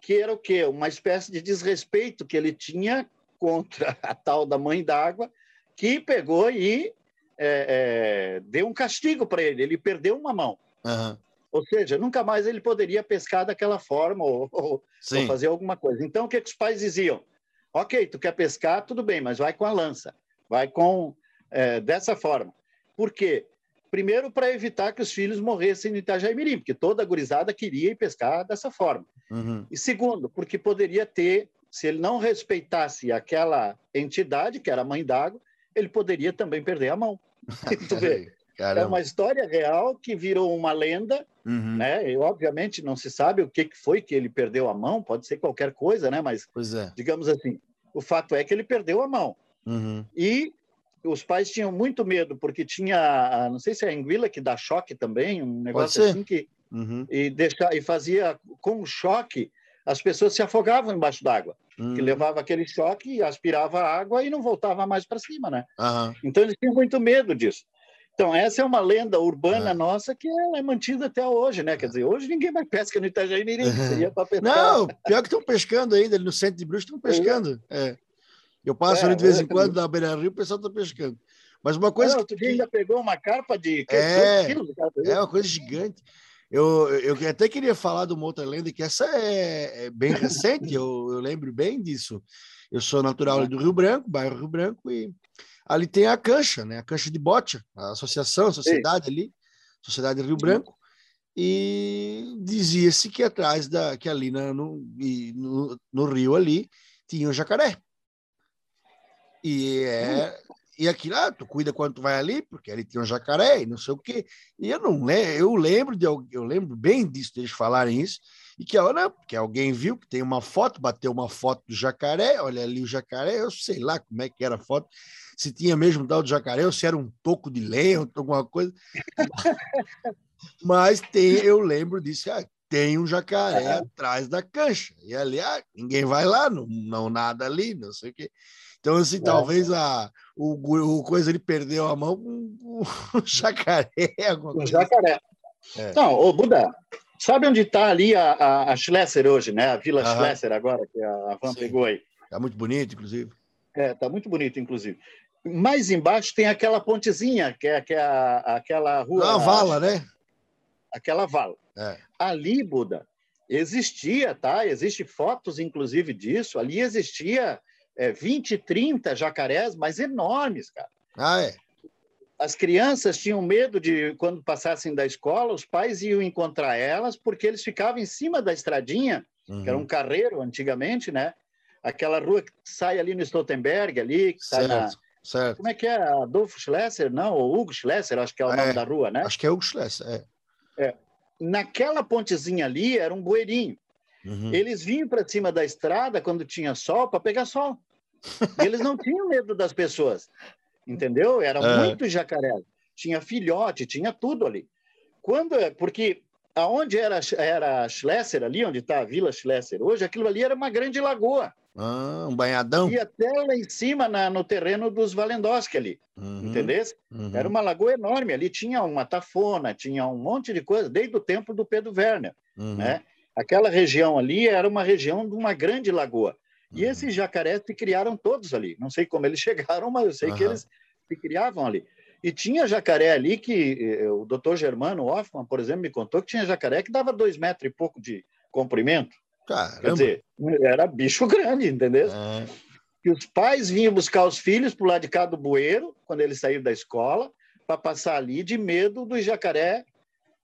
que era o quê? Uma espécie de desrespeito que ele tinha contra a tal da Mãe d'Água, que pegou e é, é, deu um castigo para ele. Ele perdeu uma mão. Uhum. Ou seja, nunca mais ele poderia pescar daquela forma ou, ou, ou, fazer alguma coisa. Então, o que, que os pais diziam? Ok, tu quer pescar, tudo bem, mas vai com a lança, vai com é, dessa forma. Por quê? Primeiro, para evitar que os filhos morressem no Itajaí Mirim, porque toda a gurizada queria ir pescar dessa forma. Uhum. E segundo, porque poderia ter, se ele não respeitasse aquela entidade, que era a mãe d'água, ele poderia também perder a mão. tu vê? É uma história real que virou uma lenda, uhum. né? E obviamente não se sabe o que foi que ele perdeu a mão, pode ser qualquer coisa, né? Mas é. digamos assim, o fato é que ele perdeu a mão. Uhum. E os pais tinham muito medo, porque tinha, não sei se é a anguila que dá choque também, um negócio assim que. Uhum. E, deixar, e fazia com o choque, as pessoas se afogavam embaixo d'água, uhum. que levava aquele choque, aspirava água e não voltava mais para cima, né? Uhum. Então eles tinham muito medo disso. Então, essa é uma lenda urbana é. nossa que é mantida até hoje, né? Quer dizer, hoje ninguém mais pesca no Itajaí Mirim, seria para pescar. Não, pior que estão pescando ainda, no centro de Bruxa estão pescando. É. Eu passo é, ali de vez em quando na beira-rio, o pessoal está pescando. Mas uma coisa Não, que... Ainda pegou uma carpa de é, quilos? É uma coisa gigante. Eu, eu até queria falar de uma outra lenda, que essa é, é bem recente, eu, eu lembro bem disso. Eu sou natural do Rio Branco, bairro Rio Branco, e ali tem a cancha, né? A cancha de bote, a associação, a sociedade ali, Sociedade Rio Branco, e dizia-se que atrás da que ali na, no, no, no, rio ali tinha um jacaré. E é e aquilo, ah, tu cuida quando tu vai ali, porque ali tem um jacaré e não sei o quê. E eu não lembro, eu lembro de eu lembro bem disso deles falarem isso e que não, porque alguém viu que tem uma foto, bateu uma foto do jacaré, olha ali o jacaré, eu sei lá como é que era a foto, se tinha mesmo tal do jacaré ou se era um toco de lenha, alguma coisa. Mas tem, eu lembro disso, ah, tem um jacaré é. atrás da cancha. E ali, ah, ninguém vai lá, não, não nada ali, não sei o quê. Então, assim, é. talvez a, o, o coisa ele perdeu a mão com o jacaré. Alguma coisa. jacaré. É. Não, ô Buda, sabe onde está ali a, a, a, Schlesser hoje, né? A Vila Aham. Schlesser agora, que a Van Sim. pegou aí. Está muito bonito, inclusive. É, está muito bonito, inclusive. Mais embaixo tem aquela pontezinha, que é, que é a, aquela rua. Uma vala, né? Aquela vala. É. Ali, Buda, existia, tá? Existem fotos, inclusive, disso. Ali existia é, 20, 30 jacarés, mas enormes, cara. Ah, é? As crianças tinham medo de, quando passassem da escola, os pais iam encontrar elas, porque eles ficavam em cima da estradinha, uhum. que era um uhum. carreiro antigamente, né? Aquela rua que sai ali no Stoltenberg, ali, que sai na... Certo. Como é que é? Adolfo Schlesser? Não, ou Hugo Schlesser, acho que é o é, nome da rua, né? Acho que é Hugo Schlesser, é. é. Naquela pontezinha ali era um bueirinho. Uhum. Eles vinham para cima da estrada quando tinha sol para pegar sol. E eles não tinham medo das pessoas, entendeu? Era é. muito jacaré. Tinha filhote, tinha tudo ali. Quando porque aonde era era Schlesser ali, onde está a Vila Schlesser hoje, aquilo ali era uma grande lagoa. Ah, um banhadão. E até lá em cima, na, no terreno dos Valendoski ali, uhum, entendeu? Uhum. Era uma lagoa enorme, ali tinha uma tafona, tinha um monte de coisa, desde o tempo do Pedro Werner, uhum. né? Aquela região ali era uma região de uma grande lagoa. E uhum. esses jacarés se criaram todos ali. Não sei como eles chegaram, mas eu sei uhum. que eles se criavam ali. E tinha jacaré ali que eh, o doutor Germano Hoffman, por exemplo, me contou que tinha jacaré que dava dois metros e pouco de comprimento. Caramba. Quer dizer, era bicho grande, entendeu? É. E os pais vinham buscar os filhos para o lado de cá do bueiro, quando eles saíram da escola, para passar ali de medo do jacaré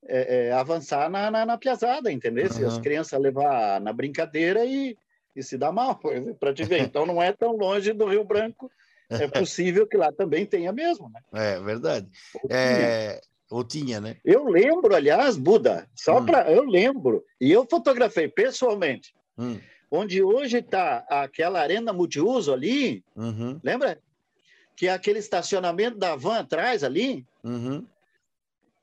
é, é, avançar na, na, na piazada, entendeu? Uhum. Se as crianças levar na brincadeira e, e se dar mal, para te ver. Então não é tão longe do Rio Branco, é possível que lá também tenha mesmo, né? É verdade. Ou é... Ou tinha, né? Eu lembro, aliás, Buda, só hum. para. Eu lembro, e eu fotografei pessoalmente, hum. onde hoje está aquela arena multiuso ali, uhum. lembra? Que é aquele estacionamento da van atrás ali. Uhum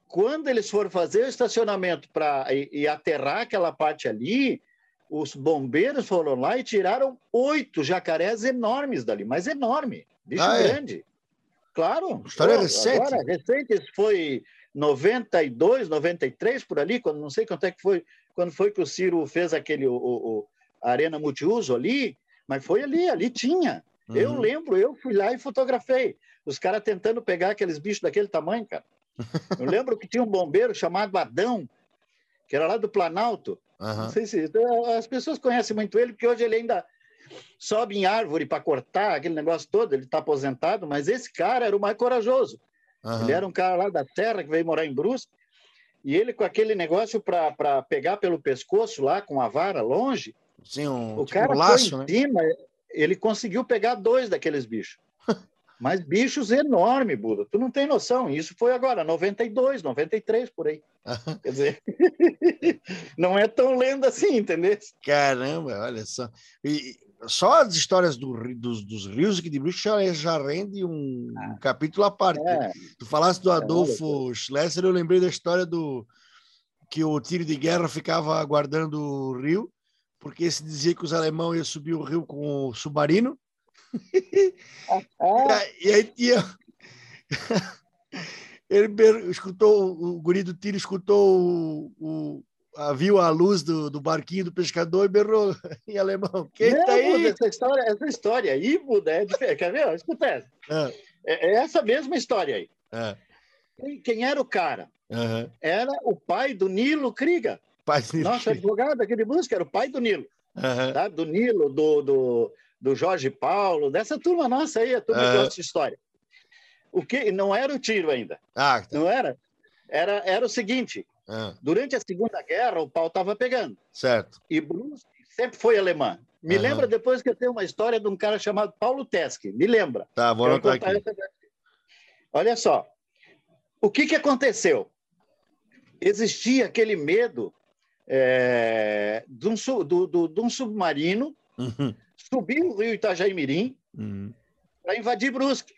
quando eles foram fazer o estacionamento para e, e, aterrar aquela parte ali, os bombeiros foram lá e tiraram oito jacarés enormes dali, mas enorme, bicho ah, é? grande. Claro. História recente. Agora, recente, foi 92, 93 por ali, quando não sei quanto é que foi, quando foi que o Ciro fez aquele o, o arena multiuso ali, mas foi ali, ali tinha. Uhum. Eu lembro, eu fui lá e fotografei. Os caras tentando pegar aqueles bichos daquele tamanho, cara. Eu lembro que tinha um bombeiro chamado Adão, que era lá do Planalto. Uhum. Não sei se as pessoas conhecem muito ele, porque hoje ele ainda sobe em árvore para cortar aquele negócio todo. Ele está aposentado, mas esse cara era o mais corajoso. Uhum. Ele era um cara lá da terra que veio morar em Brusque. E ele com aquele negócio para pegar pelo pescoço lá com a vara longe. Sim, um, o tipo cara um laço, né? Cima, ele conseguiu pegar dois daqueles bichos. Mas bichos enormes, Buda. Tu não tem noção. Isso foi agora, 92, 93, por aí. Quer dizer, não é tão lenda assim, entendeu? Caramba, olha só. E só as histórias do, dos, dos rios que de Brusque já, já rende um, ah, um capítulo à parte. É, tu falaste do é, Adolfo é, Schlesser, eu lembrei da história do que o tiro de guerra ficava aguardando o rio, porque se dizia que os alemães iam subir o rio com o submarino. E aí tinha. Ele escutou, o guri do tiro escutou o, o, a, viu a luz do, do barquinho do pescador e berrou em alemão. Quem Não, tá aí? Essa história, essa história aí, Buda, é diferente. Quer ver? Escuta essa. É. é. é essa mesma história aí. É. Quem, quem, era o cara? Uhum. Era o pai do Nilo Kriga. Pai do Nilo Nosso advogado aqui de música era o pai do Nilo. Uhum. Tá? Do Nilo, do, do, do Jorge Paulo, dessa turma nossa aí, a turma que gosta de história. O que não era o tiro ainda. Ah, tá. Não era? Era, era o seguinte: ah. durante a Segunda Guerra, o pau estava pegando. Certo. E Brusque sempre foi alemã. Me uhum. lembra depois que eu tenho uma história de um cara chamado Paulo Teske. Me lembra. Tá, vou anotar aqui. Olha só. O que, que aconteceu? Existia aquele medo é, de, um, do, do, de um submarino uhum. Subir o rio Itajaimirim uhum. para invadir Brusque.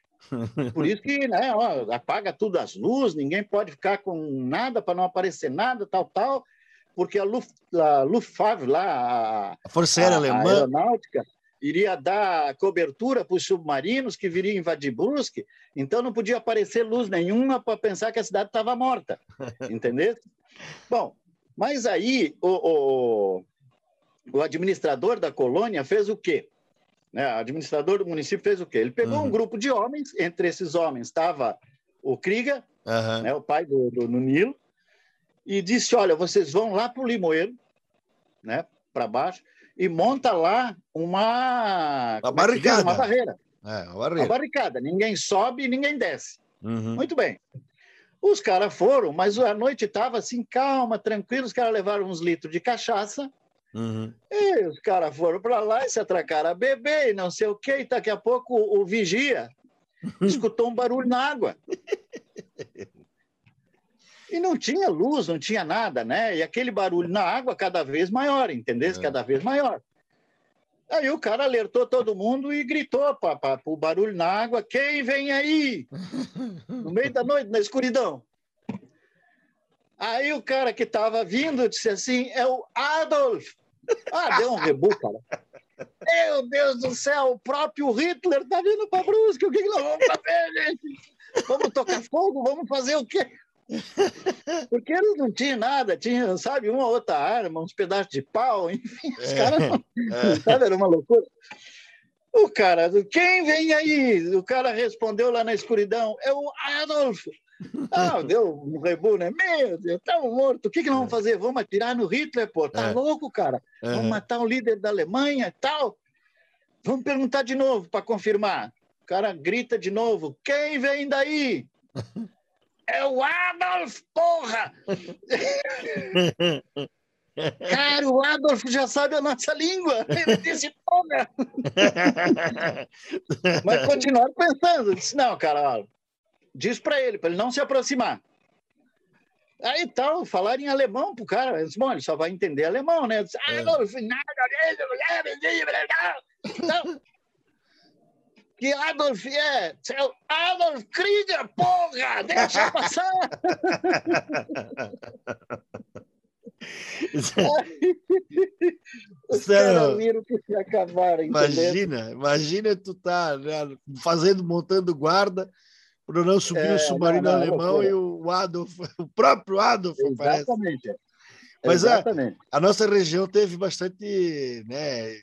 Por isso que né, ó, apaga tudo as luzes, ninguém pode ficar com nada para não aparecer nada, tal, tal, porque a, a Luftwaffe, lá, a, a Força Aérea Alemã, a aeronáutica, iria dar cobertura para os submarinos que viriam invadir Brusque, então não podia aparecer luz nenhuma para pensar que a cidade estava morta, entendeu? Bom, mas aí o, o, o administrador da colônia fez o quê? né, administrador do município fez o quê? Ele pegou uhum. um grupo de homens, entre esses homens estava o Kriga, uhum. né, o pai do, do no Nilo, e disse: Olha, vocês vão lá para o Limoeiro, né, para baixo, e monta lá uma, uma é barricada. Uma barreira. É, uma barreira. Uma barricada. Ninguém sobe e ninguém desce. Uhum. Muito bem. Os caras foram, mas a noite estava assim, calma, tranquilo. Os caras levaram uns litros de cachaça Uhum. E os caras foram para lá e se atracaram a beber e não sei o quê. E daqui a pouco o, o vigia escutou um barulho na água. E não tinha luz, não tinha nada, né? E aquele barulho na água cada vez maior, entendeu? É. Cada vez maior. Aí o cara alertou todo mundo e gritou para o barulho na água: quem vem aí? No meio da noite, na escuridão. Aí o cara que estava vindo disse assim: é o Adolf. Ah, deu um rebu, cara. Meu Deus do céu, o próprio Hitler está vindo para Brusque. O que, que nós vamos fazer, gente? Vamos tocar fogo? Vamos fazer o quê? Porque eles não tinham nada, tinha, sabe, uma outra arma, uns pedaços de pau, enfim, os é, caras, é. sabe, era uma loucura. O cara, quem vem aí? O cara respondeu lá na escuridão, é o Adolf. Ah, deu um rebu, né? Meu Deus, estamos mortos. O que, que nós vamos fazer? Vamos atirar no Hitler, pô? Tá é. louco, cara? Vamos matar um líder da Alemanha e tal? Vamos perguntar de novo para confirmar. O cara grita de novo: quem vem daí? É o Adolf, porra! Cara, o Adolf já sabe a nossa língua. Ele disse, porra! Mas continuaram pensando. Disse, não, cara, diz para ele, para ele não se aproximar. Aí tal, falar em alemão pro cara, disse, bom, ele só vai entender alemão, né? Disse, ah, é. não, não, que Adolf é? Seu Adolf Krieger, porra! Deixa passar! Os caras viram que se acabaram. Imagina, imagina tu tá né, fazendo, montando guarda, para não subir é, o submarino não, não, alemão e o Adolf, o próprio Adolf Exatamente. Parece. Mas Exatamente. A, a, nossa região teve bastante né,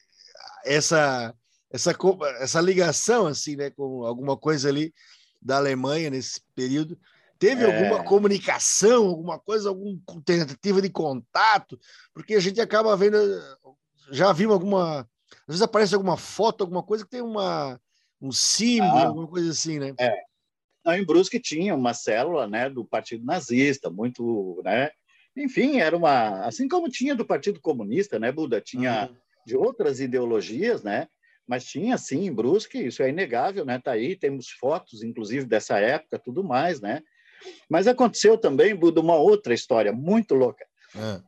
essa, essa, essa ligação assim, né, com alguma coisa ali da Alemanha nesse período. Teve é. alguma comunicação, alguma coisa, alguma tentativa de contato? Porque a gente acaba vendo, já vimos alguma, às vezes aparece alguma foto, alguma coisa que tem uma um símbolo, ah, alguma coisa assim, né? É. Não, em Brusque tinha uma célula né, do Partido Nazista, muito. Né? Enfim, era uma. Assim como tinha do Partido Comunista, né, Buda? Tinha uhum. de outras ideologias, né? Mas tinha, sim, em Brusque, isso é inegável, né? Está aí, temos fotos, inclusive, dessa época, tudo mais, né? Mas aconteceu também, Buda, uma outra história muito louca. Uhum.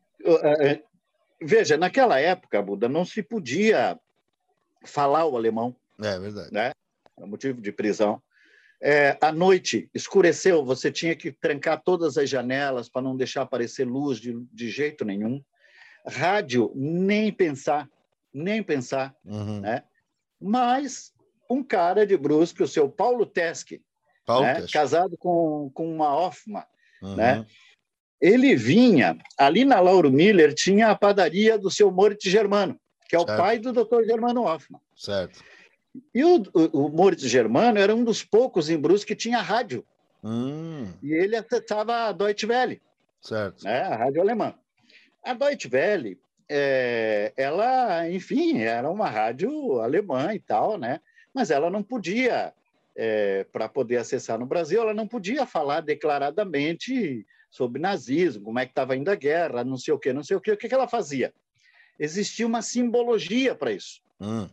Veja, naquela época, Buda, não se podia falar o alemão. É verdade. Né? É motivo de prisão. É, à noite, escureceu, você tinha que trancar todas as janelas para não deixar aparecer luz de, de jeito nenhum. Rádio, nem pensar, nem pensar. Uhum. Né? Mas um cara de Brusque, o seu Paulo Teske, Paulo né? casado com, com uma Hoffman, uhum. né? ele vinha, ali na Lauro Miller tinha a padaria do seu Moritz Germano, que é certo. o pai do Dr. Germano Hoffman. Certo. E o, o, o Moritz Germano era um dos poucos em Brusque que tinha rádio. Hum. E ele acessava a Deutsche Welle, certo. Né, a rádio alemã. A Deutsche Welle, é, ela, enfim, era uma rádio alemã e tal, né? mas ela não podia, é, para poder acessar no Brasil, ela não podia falar declaradamente sobre nazismo, como é que estava indo a guerra, não sei o quê, não sei o quê. O que, que ela fazia? Existia uma simbologia para isso. Hum.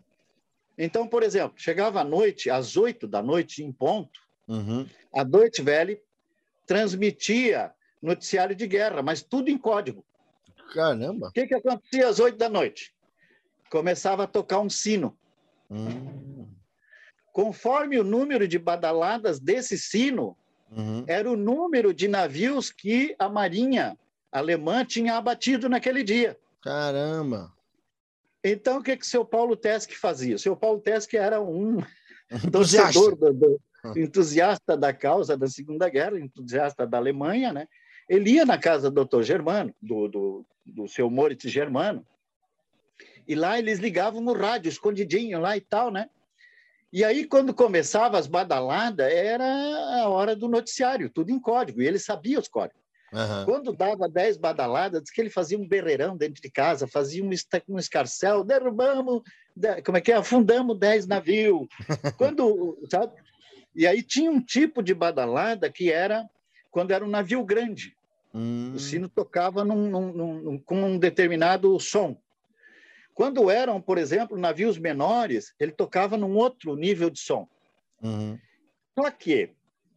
Então, por exemplo, chegava à noite, às oito da noite, em ponto, uhum. a Deutsche Welle transmitia noticiário de guerra, mas tudo em código. Caramba! O que, que acontecia às oito da noite? Começava a tocar um sino. Hum. Conforme o número de badaladas desse sino, uhum. era o número de navios que a Marinha alemã tinha abatido naquele dia. Caramba! Então, o que que seu Paulo Teske fazia? O seu Paulo Teske era um torcedor, do, do, entusiasta da causa da Segunda Guerra, entusiasta da Alemanha, né? Ele ia na casa do doutor Germano, do, do, do seu Moritz Germano, e lá eles ligavam no rádio, escondidinho lá e tal, né? E aí, quando começava as badaladas, era a hora do noticiário, tudo em código, e ele sabia os códigos. Uhum. Quando dava 10 badaladas, diz que ele fazia um berreirão dentro de casa, fazia um, um escarcel, derrubamos, como é que é? Afundamos 10 navios. Quando, sabe? E aí tinha um tipo de badalada que era quando era um navio grande. Hum. O sino tocava num, num, num, com um determinado som. Quando eram, por exemplo, navios menores, ele tocava num outro nível de som. Uhum. Só que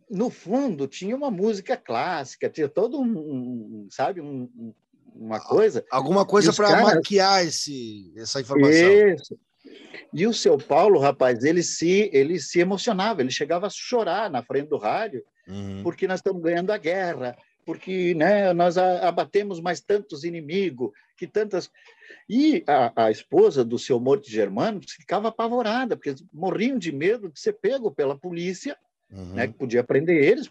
no fundo, tinha uma música clássica, tinha todo um, um sabe, um, uma coisa. Alguma coisa para caras... maquiar esse, essa informação. Isso. E o seu Paulo, rapaz, ele se, ele se emocionava, ele chegava a chorar na frente do rádio, uhum. porque nós estamos ganhando a guerra, porque né, nós abatemos mais tantos inimigos, que tantas. E a, a esposa do seu Morte Germano ficava apavorada, porque morriam de medo de ser pego pela polícia uhum. né, que podia prender eles,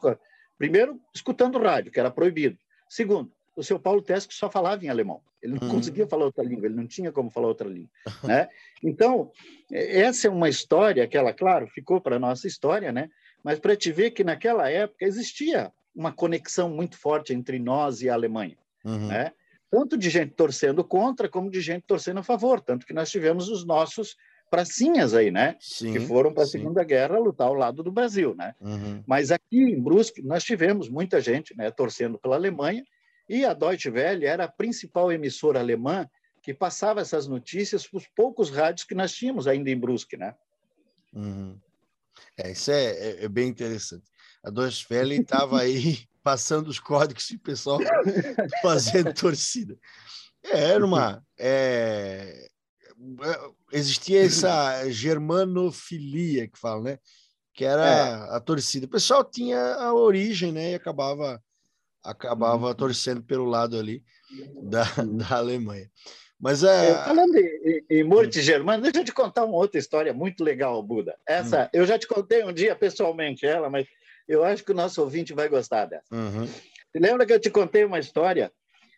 primeiro, escutando rádio, que era proibido. Segundo, o seu Paulo Tesco só falava em alemão. Ele não uhum. conseguia falar outra língua, ele não tinha como falar outra língua. né? Então, essa é uma história que ela, claro, ficou para a nossa história, né? mas para te ver que naquela época existia uma conexão muito forte entre nós e a Alemanha. Uhum. Né? Tanto de gente torcendo contra, como de gente torcendo a favor. Tanto que nós tivemos os nossos pracinhas aí, né? Sim, que foram para a Segunda Guerra lutar ao lado do Brasil, né? Uhum. Mas aqui em Brusque nós tivemos muita gente, né, torcendo pela Alemanha e a Deutsche Welle era a principal emissora alemã que passava essas notícias para os poucos rádios que nós tínhamos ainda em Brusque, né? Uhum. É, isso é, é, é, bem interessante. A Deutsche Welle estava aí passando os códigos e o pessoal fazendo torcida. É, era uma. É, existia essa germanofilia que fala, né? Que era é. a torcida. O pessoal tinha a origem, né? E acabava acabava uhum. torcendo pelo lado ali da, da Alemanha. Mas é. Falando em, em Morte Germano, deixa eu te contar uma outra história muito legal, Buda. Essa, hum. eu já te contei um dia pessoalmente ela, mas eu acho que o nosso ouvinte vai gostar dessa. Uhum. Lembra que eu te contei uma história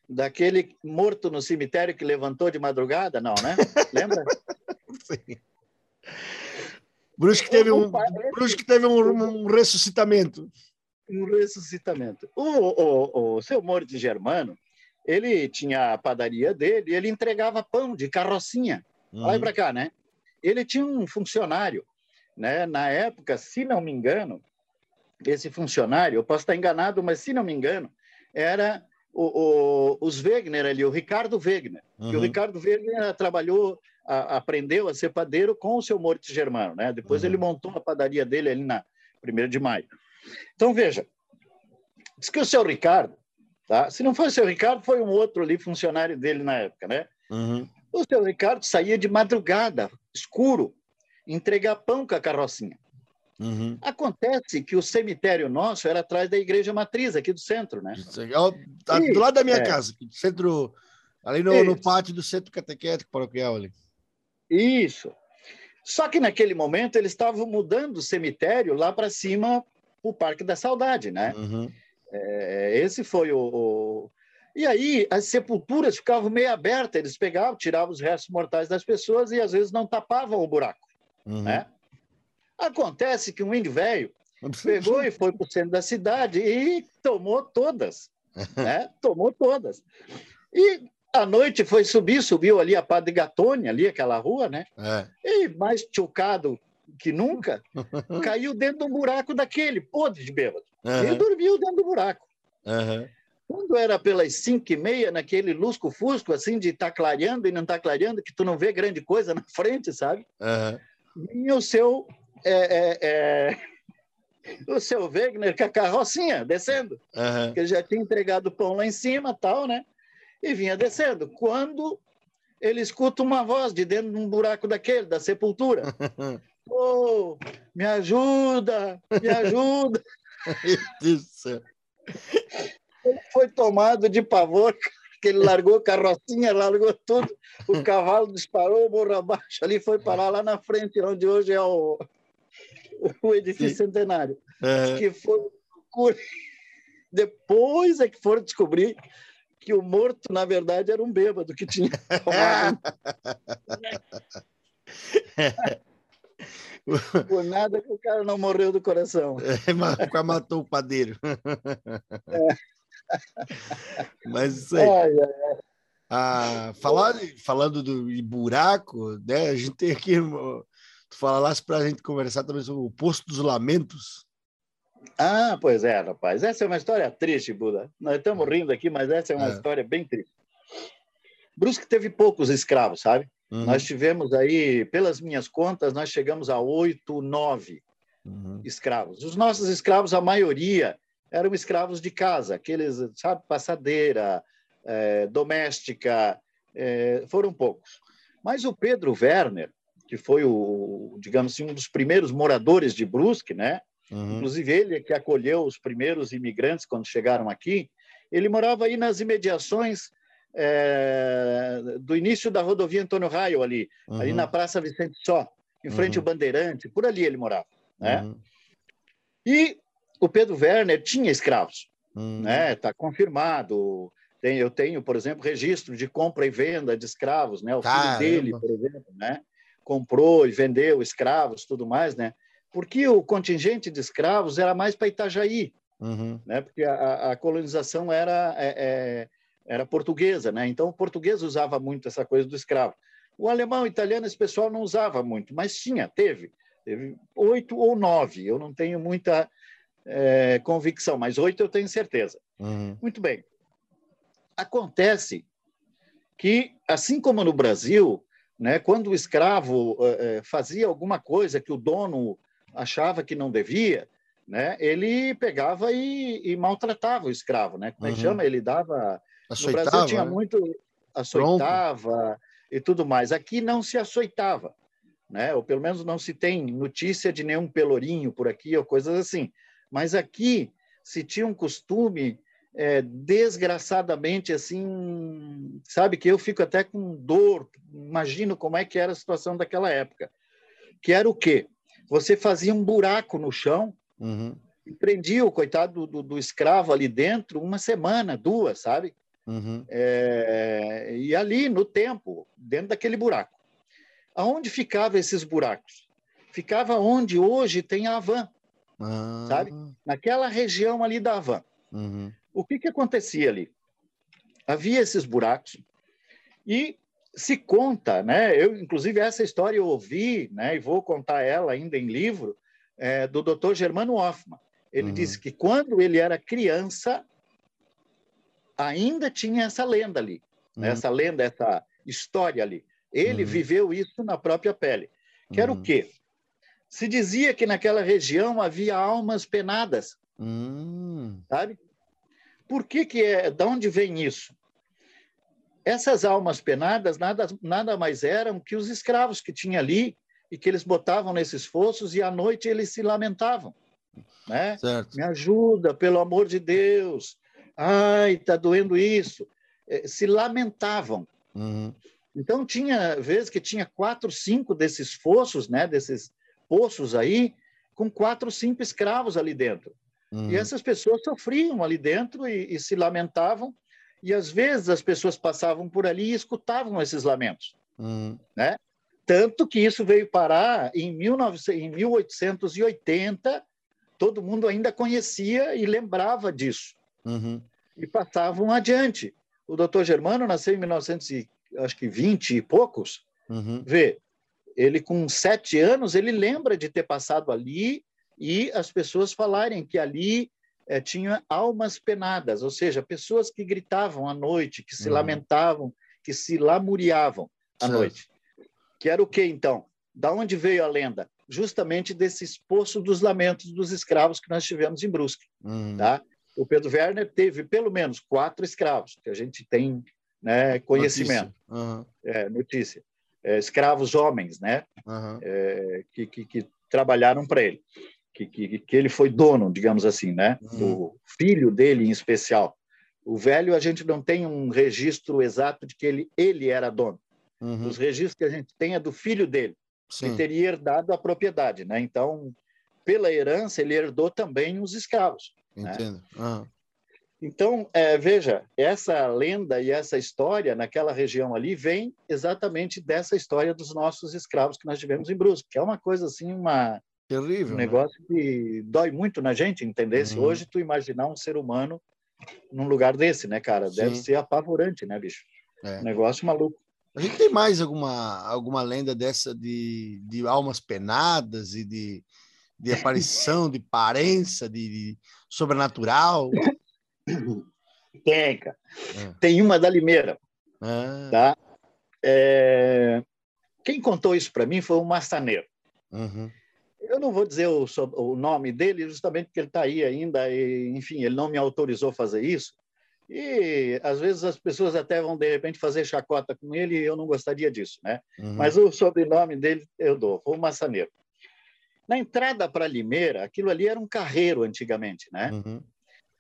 daquele morto no cemitério que levantou de madrugada? Não, né? Lembra? Sim. Brusque teve um, Brusque teve um, um ressuscitamento. Um ressuscitamento. O, o, o seu Moritz Germano, ele tinha a padaria dele e ele entregava pão de carrocinha. Uhum. Olha para cá, né? Ele tinha um funcionário, né? Na época, se não me engano, esse funcionário, eu posso estar enganado, mas se não me engano, era o, o, os Wegner ali, o Ricardo Wegner. Uhum. o Ricardo Wegner trabalhou, a, aprendeu a ser padeiro com o seu Moritz Germano, né? Depois uhum. ele montou a padaria dele ali na 1 de maio. Então, veja, diz que o seu Ricardo, tá? se não foi o seu Ricardo, foi um outro ali, funcionário dele na época, né? Uhum. O seu Ricardo saía de madrugada, escuro, entregar pão com a carrocinha. Uhum. Acontece que o cemitério nosso era atrás da igreja matriz, aqui do centro, né? Tá do lado da minha é. casa, centro, ali no, no, pátio do centro catequético paroquial ali. Isso. Só que naquele momento eles estavam mudando o cemitério lá para cima, o Parque da Saudade, né? Uhum. É, esse foi o, o, E aí as sepulturas ficavam meio abertas, eles pegavam, tiravam os restos mortais das pessoas e às vezes não tapavam o buraco, uhum. né? Acontece que um índio velho pegou e foi para o centro da cidade e tomou todas. Né? Tomou todas. E à noite foi subir, subiu ali a Padre Gatone, ali aquela rua, né? É. E mais chocado que nunca, caiu dentro do buraco daquele, podre de bêbado. Uhum. E dormiu dentro do buraco. Uhum. Quando era pelas cinco e meia, naquele lusco-fusco, assim, de estar tá clareando e não estar tá clareando, que tu não vê grande coisa na frente, sabe? Uhum. Vinha o seu é, é, é, o seu Wegner com a carrocinha descendo, uhum. que ele já tinha entregado o pão lá em cima, tal, né? E vinha descendo. Quando ele escuta uma voz de dentro de um buraco daquele, da sepultura. oh, me ajuda, me ajuda. Isso. Ele foi tomado de pavor, que ele largou a carrocinha, largou tudo, o cavalo disparou, morro abaixo, ali foi parar lá na frente, onde hoje é o, o edifício Sim. centenário. É. Que foi Depois é que foram descobrir que o morto, na verdade, era um bêbado que tinha tomado. Por nada que o cara não morreu do coração. É, matou o padeiro. É. Mas isso aí. Ai, ai, ai. Ah, falar, falando do buraco, né? A gente tem aqui tu falasse para a gente conversar também sobre o Posto dos Lamentos. Ah, pois é, rapaz. Essa é uma história triste, Buda. Nós estamos rindo aqui, mas essa é uma é. história bem triste. Brusque teve poucos escravos, sabe? Uhum. Nós tivemos aí, pelas minhas contas, nós chegamos a oito, nove uhum. escravos. Os nossos escravos, a maioria, eram escravos de casa, aqueles, sabe, passadeira, é, doméstica, é, foram poucos. Mas o Pedro Werner, que foi o, digamos assim, um dos primeiros moradores de Brusque, né? Uhum. Inclusive ele que acolheu os primeiros imigrantes quando chegaram aqui. Ele morava aí nas imediações é, do início da rodovia Antônio Raio ali, uhum. ali na Praça Vicente Só, em frente uhum. ao Bandeirante, por ali ele morava, né? Uhum. E o Pedro Werner tinha escravos, uhum. né? Está confirmado. Tem, eu tenho, por exemplo, registro de compra e venda de escravos, né? O Caramba. filho dele, por exemplo, né? Comprou e vendeu escravos, tudo mais, né? Porque o contingente de escravos era mais para Itajaí, uhum. né? Porque a, a colonização era é, é, era portuguesa, né? Então o português usava muito essa coisa do escravo. O alemão, o italiano, esse pessoal não usava muito, mas tinha, teve, teve oito ou nove. Eu não tenho muita é, convicção, mas oito eu tenho certeza. Uhum. Muito bem. Acontece que, assim como no Brasil, né? Quando o escravo uh, fazia alguma coisa que o dono achava que não devia, né? ele pegava e, e maltratava o escravo. Né? Como é que uhum. chama? Ele dava. Açoitava, no Brasil tinha né? muito. Açoitava Pronto. e tudo mais. Aqui não se açoitava. Né? Ou pelo menos não se tem notícia de nenhum pelourinho por aqui ou coisas assim. Mas aqui se tinha um costume é, desgraçadamente assim, sabe que eu fico até com dor, imagino como é que era a situação daquela época. Que era o quê? Você fazia um buraco no chão uhum. e prendia o coitado do, do, do, escravo ali dentro uma semana, duas, sabe? Uhum. É, e ali no tempo, dentro daquele buraco. Aonde ficavam esses buracos? Ficava onde hoje tem a Havan, ah. sabe? Naquela região ali da Havan. Uhum. O que, que acontecia ali? Havia esses buracos e se conta, né? Eu, inclusive, essa história eu ouvi, né? E vou contar ela ainda em livro, é, do Dr. Germano Hoffman. Ele uhum. disse que quando ele era criança, ainda tinha essa lenda ali, né? uhum. né? essa lenda, essa história ali. Ele uhum. viveu isso na própria pele. Que era o uhum. quê? Se dizia que naquela região havia almas penadas, hum. sabe? Por que, que é? Da onde vem isso? essas almas penadas nada, nada mais eram que os escravos que tinha ali e que eles botavam nesses fossos e à noite eles se lamentavam. Né? Certo. Me ajuda, pelo amor de Deus. Ai, está doendo isso. É, se lamentavam. Uhum. Então, tinha vezes que tinha quatro, cinco desses fossos, né, desses poços aí, com quatro, cinco escravos ali dentro. Uhum. E essas pessoas sofriam ali dentro e, e, se lamentavam. E às vezes as pessoas passavam por ali e escutavam esses lamentos. Uhum. Né? Tanto que isso veio parar em, 19, em 1880, todo mundo ainda conhecia e lembrava disso. Uhum. E passavam adiante. O doutor Germano nasceu em 1920 e poucos. Uhum. Vê, ele com sete anos, ele lembra de ter passado ali e as pessoas falarem que ali é, tinha almas penadas, ou seja, pessoas que gritavam à noite, que se uhum. lamentavam, que se lamuriavam à certo. noite. Que era o que então? Da onde veio a lenda? Justamente desse esposo dos lamentos dos escravos que nós tivemos em Brusque. Uhum. Tá? O Pedro Werner teve pelo menos quatro escravos, que a gente tem né, conhecimento, notícia, uhum. é, notícia. É, escravos homens, né, uhum. é, que, que, que, trabalharam para ele, que, que, que, ele foi dono, digamos assim, né, uhum. o filho dele em especial. O velho a gente não tem um registro exato de que ele, ele era dono. Uhum. Os registros que a gente tem é do filho dele, Sim. que teria herdado a propriedade, né? Então, pela herança, ele herdou também os escravos. Entendo. Né? Uhum. Então, é, veja, essa lenda e essa história naquela região ali vem exatamente dessa história dos nossos escravos que nós tivemos em Brusque, que é uma coisa assim, uma, Terrível, um né? negócio que dói muito na gente, entender? Se Uhum. hoje tu imaginar um ser humano num lugar desse, né, cara? Deve Sim. ser apavorante, né, bicho? É. Um negócio maluco. A gente tem mais alguma, alguma lenda dessa de, de almas penadas e de, de aparição, de parença, de, de sobrenatural? Tem, cara. É. Tem uma da Limeira, Ah, tá? É, Quem contou isso para mim foi um maçaneiro. uhum. Eu não vou dizer o, o nome dele, justamente porque ele está aí ainda, e, enfim, ele não me autorizou a fazer isso. E às vezes as pessoas até vão de repente fazer chacota com ele, e eu não gostaria disso, né? Uhum. Mas o sobrenome dele eu dou, o maçaneiro. Na entrada para Limeira, aquilo ali era um carreiro antigamente, né? Uhum.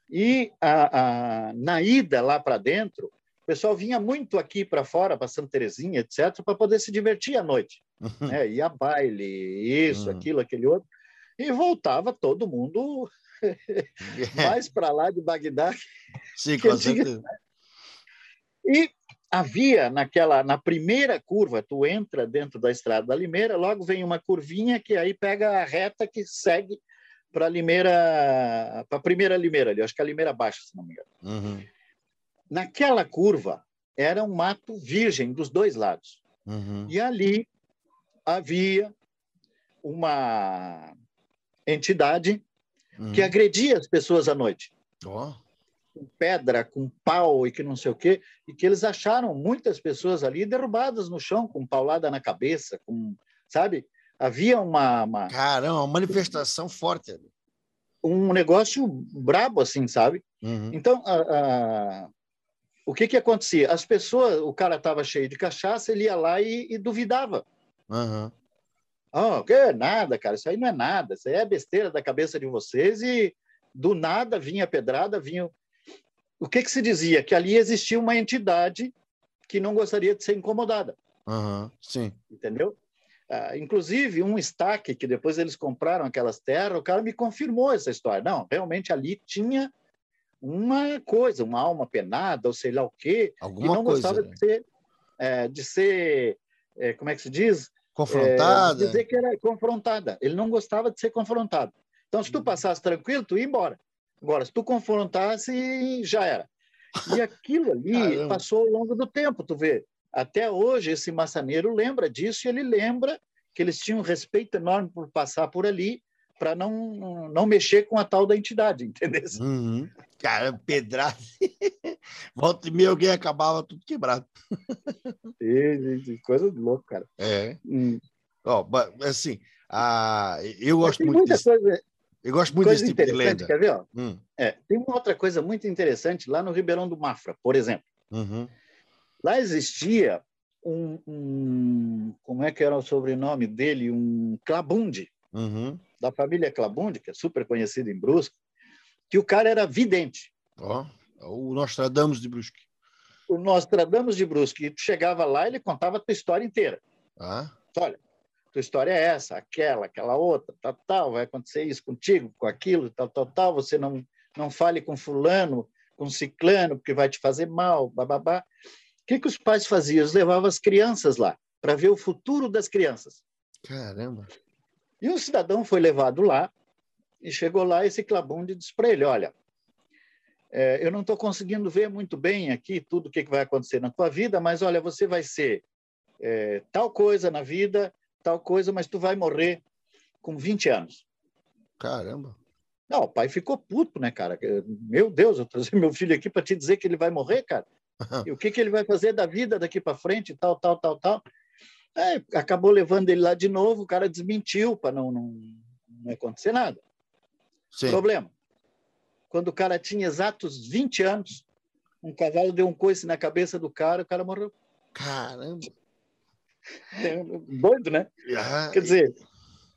E a, a- na ida lá para dentro, o pessoal vinha muito aqui para fora, para Santa Terezinha, etc., para poder se divertir à noite. Né? Ia baile, isso, Hum. aquilo, aquele outro. E voltava todo mundo mais para lá de Bagdá. Sim, com certeza. E havia naquela, na primeira curva, tu entra dentro da estrada da Limeira, logo vem uma curvinha que aí pega a reta que segue para Limeira, para a primeira Limeira ali, acho que é a Limeira Baixa, se não me engano. Uhum. Naquela curva era um mato virgem dos dois lados. Uhum. E ali havia uma entidade Uhum. que agredia as pessoas à noite, Ó, com pedra, com pau e que não sei o quê, e que eles acharam muitas pessoas ali derrubadas no chão, com paulada na cabeça, com, sabe? Havia uma, uma- Caramba, uma manifestação forte. ali. um negócio brabo assim, sabe? Uhum. Então, a- a- o que que acontecia? As pessoas, o cara estava cheio de cachaça, ele ia lá e, e duvidava. Uhum. Ah, que é nada, cara, isso aí não é nada, isso aí é besteira da cabeça de vocês e do nada vinha a pedrada, vinha. O que que se dizia? Que ali existia uma entidade que não gostaria de ser incomodada, Uhum. Sim. entendeu? Ah, inclusive, um estaque que depois eles compraram aquelas terras, o cara me confirmou essa história. Não, realmente ali tinha uma coisa, uma alma penada, ou sei lá o quê, que Alguma não coisa. gostava né? de ser, é, de ser é, como é que se diz? Confrontada. É, dizer que era confrontada. Ele não gostava de ser confrontado. Então, se tu passasse tranquilo, tu ia embora. Agora, se tu confrontasse, já era. E aquilo ali Caramba. passou ao longo do tempo, tu vê. Até hoje, esse maçaneiro lembra disso e ele lembra que eles tinham um respeito enorme por passar por ali para não, não mexer com a tal da entidade, entendeu? Uhum. Cara, pedrada. Volta e meia alguém acabava tudo quebrado. Coisa de louco, cara. É. Hum. Ó, assim, a... eu gosto muito muita desse, coisa, eu gosto muito coisa desse tipo de lenda. quer ver? Hum, É, tem uma outra coisa muito interessante lá no Ribeirão do Mafra, por exemplo. uhum, Lá existia um, um, como é que era o sobrenome dele? Um Clabundi, uhum. da família Clabundi, que é super conhecido em Brusque, que o cara era vidente. Ó, oh, o Nostradamus de Brusque. O Nostradamus de Brusque. E tu chegava lá e ele contava a tua história inteira. Ah. Olha, tua história é essa, aquela, aquela outra, tal, tal, vai acontecer isso contigo, com aquilo, tal, tal, tal, você não, não fale com fulano, com ciclano, porque vai te fazer mal, bababá. O que, que os pais faziam? Eles levavam as crianças lá, para ver o futuro das crianças. Caramba! E um cidadão foi levado lá, e chegou lá esse Clabunde disse para ele, olha, é, eu não estou conseguindo ver muito bem aqui tudo o que, que vai acontecer na tua vida, mas olha, você vai ser é, tal coisa na vida, tal coisa, mas tu vai morrer com 20 anos. Caramba! Não, o pai ficou puto, né, cara? Meu Deus, eu trouxe meu filho aqui para te dizer que ele vai morrer, cara. E o que, que ele vai fazer da vida daqui para frente, tal, tal, tal, tal. É, acabou levando ele lá de novo, o cara desmentiu para não, não, não acontecer nada. Sim. Problema. Quando o cara tinha exatos 20 anos, um cavalo deu um coice na cabeça do cara, o cara morreu. Caramba! É, doido, né? Ah, Quer dizer,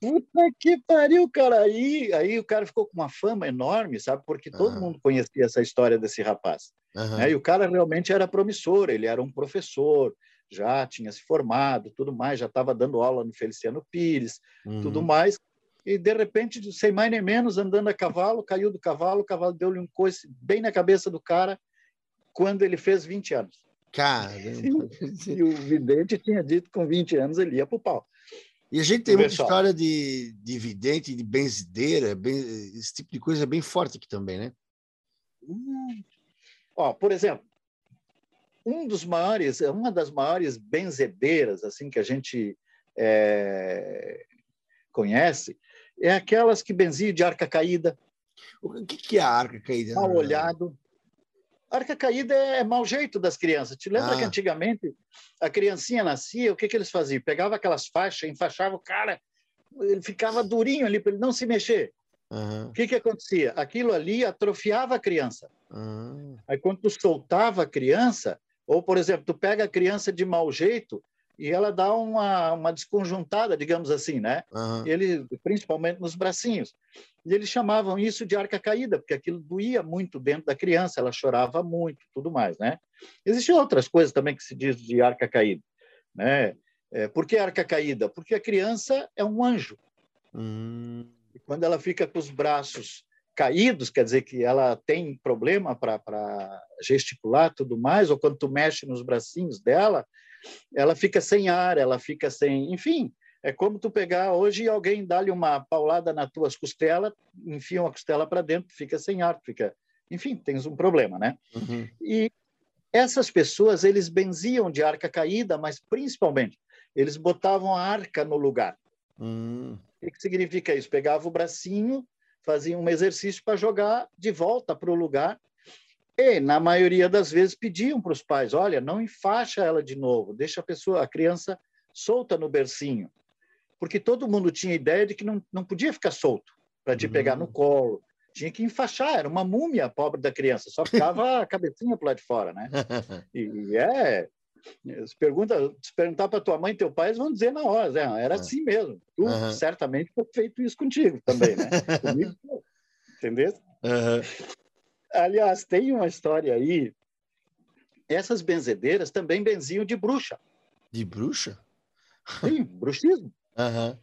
puta que pariu, cara. Aí, aí o cara ficou com uma fama enorme, sabe? Porque todo uhum. mundo conhecia essa história desse rapaz. Uhum. Né? E o cara realmente era promissor, ele era um professor, já tinha se formado, tudo mais, já estava dando aula no Feliciano Pires, uhum. tudo mais. E de repente, sem mais nem menos, andando a cavalo, caiu do cavalo, o cavalo deu-lhe um coice bem na cabeça do cara quando ele fez 20 anos. Caramba! e o vidente tinha dito que com 20 anos ele ia para o pau. E a gente tem muita história de, de vidente, de benzideira, bem, esse tipo de coisa é bem forte aqui também, né? Hum. Ó, por exemplo, um dos maiores, uma das maiores benzedeiras assim que a gente é, conhece é aquelas que benziam de arca caída. O que é a arca caída? Mal olhado. Arca caída é mau jeito das crianças. Te lembra ah. que antigamente a criancinha nascia, o que, que eles faziam? Pegava aquelas faixas, enfaixava o cara, ele ficava durinho ali para ele não se mexer. Uhum. O que, que acontecia? Aquilo ali atrofiava a criança. Uhum. Aí quando tu soltava a criança, ou por exemplo, tu pega a criança de mau jeito, e ela dá uma, uma desconjuntada, digamos assim, né? Uhum. Ele, principalmente nos bracinhos. E eles chamavam isso de arca caída, porque aquilo doía muito dentro da criança, ela chorava muito, tudo mais, né? Existem outras coisas também que se diz de arca caída, né? É, por que arca caída? Porque a criança é um anjo. Uhum. E quando ela fica com os braços caídos, quer dizer que ela tem problema para gesticular tudo mais, ou quando tu mexe nos bracinhos dela, ela fica sem ar, ela fica sem. Enfim, é como tu pegar hoje e alguém dá-lhe uma paulada nas tuas costelas, enfia uma costela para dentro, fica sem ar, fica. Enfim, tens um problema, né? Uhum. E essas pessoas, eles benziam de arca caída, mas principalmente, eles botavam a arca no lugar. Uhum. O que, significa isso? Pegava o bracinho, fazia um exercício para jogar de volta para o lugar e, na maioria das vezes, pediam para os pais: olha, não enfaixa ela de novo, deixa a pessoa, a criança solta no bercinho. Porque todo mundo tinha ideia de que não, não podia ficar solto para te uhum. pegar no colo. Tinha que enfaixar, era uma múmia pobre da criança, só ficava a cabecinha para lá de fora, né? E, e é. Se, pergunta, se perguntar para tua mãe e teu pai, eles vão dizer na hora, né? era é. assim mesmo. Tu uhum. certamente foi feito isso contigo também, né? Comigo, entendeu? Uhum. Aliás, tem uma história aí. Essas benzedeiras também benziam de bruxa. De bruxa? Sim, bruxismo. Uhum.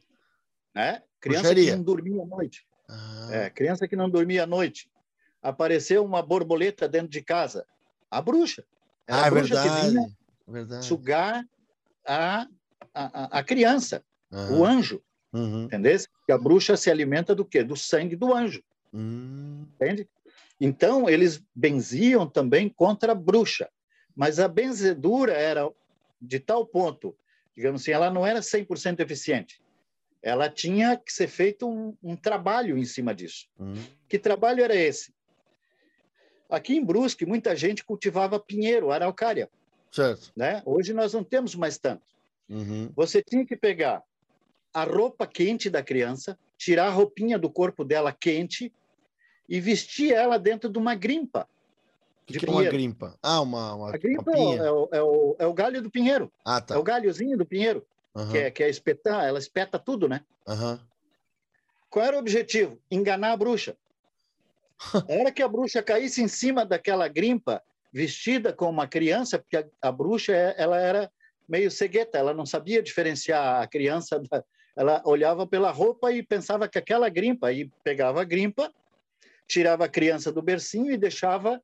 Né? Criança Bruxaria. que não dormia à noite. Ah. É, criança que não dormia à noite. Apareceu uma borboleta dentro de casa. A bruxa. Era ah, a bruxa verdade. que vinha verdade. sugar a, a, a criança, uhum. o anjo. Uhum. Entendeu? Que a bruxa se alimenta do quê? Do sangue do anjo. Uhum. Entende? Então, eles benziam também contra a bruxa, mas a benzedura era de tal ponto, digamos assim, ela não era 100% eficiente. Ela tinha que ser feito um, um trabalho em cima disso. Uhum. Que trabalho era esse? Aqui em Brusque, muita gente cultivava pinheiro, araucária. Certo. Né? Hoje nós não temos mais tanto. Uhum. Você tinha que pegar a roupa quente da criança, tirar a roupinha do corpo dela quente e vestia ela dentro de uma grimpa. O que, que é uma grimpa? Ah, uma, uma A grimpa uma é, o, é, o, é o galho do pinheiro. Ah, tá. É o galhozinho do pinheiro, uhum. que, é, que é espetar, ela espeta tudo, né? Uhum. Qual era o objetivo? Enganar a bruxa. a hora que a bruxa caísse em cima daquela grimpa, vestida como uma criança, porque a, a bruxa ela era meio cegueta, ela não sabia diferenciar a criança da, ela olhava pela roupa e pensava que aquela grimpa, e pegava a grimpa, tirava a criança do bercinho e deixava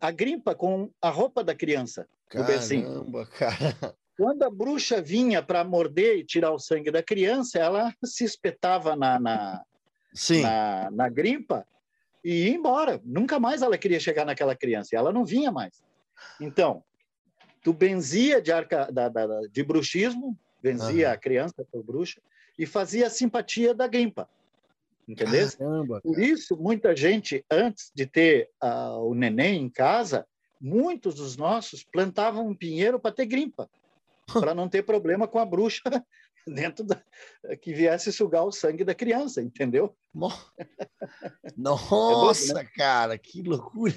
a grimpa com a roupa da criança Caramba, do bercinho. Cara. Quando a bruxa vinha para morder e tirar o sangue da criança, ela se espetava na, na, na, na grimpa e ia embora. Nunca mais ela queria chegar naquela criança. E ela não vinha mais. Então, tu benzia de, arca, da, da, de bruxismo, benzia uhum. a criança por bruxa, e fazia a simpatia da grimpa. Entendeu? Caramba, Por isso, muita gente, antes de ter uh, o neném em casa, muitos dos nossos plantavam um pinheiro para ter grimpa, para não ter problema com a bruxa dentro da, que viesse sugar o sangue da criança, entendeu? Nossa, é louco, né? cara, que loucura!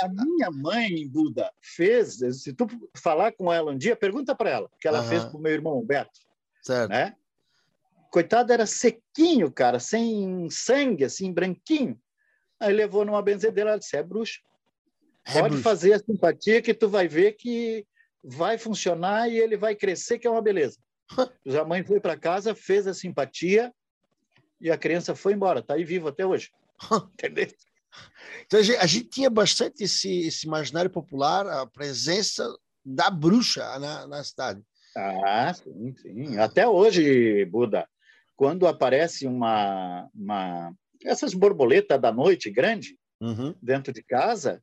A minha mãe, Buda, fez, se tu falar com ela um dia, pergunta para ela, que ela uhum. fez para o meu irmão Beto. Certo. Né? Coitado era sequinho, cara, sem sangue, assim, branquinho. Aí levou numa benzedeira, ela disse, é bruxa. É Pode fazer a simpatia que tu vai ver que vai funcionar e ele vai crescer, que é uma beleza. a mãe foi para casa, fez a simpatia e a criança foi embora. Está aí vivo até hoje. Entendeu? Então, a gente, a gente, tinha bastante esse, esse imaginário popular, a presença da bruxa na, na cidade. Ah, sim, sim. Até hoje, Buda, quando aparece uma, uma essas borboletas da noite grande uhum. dentro de casa,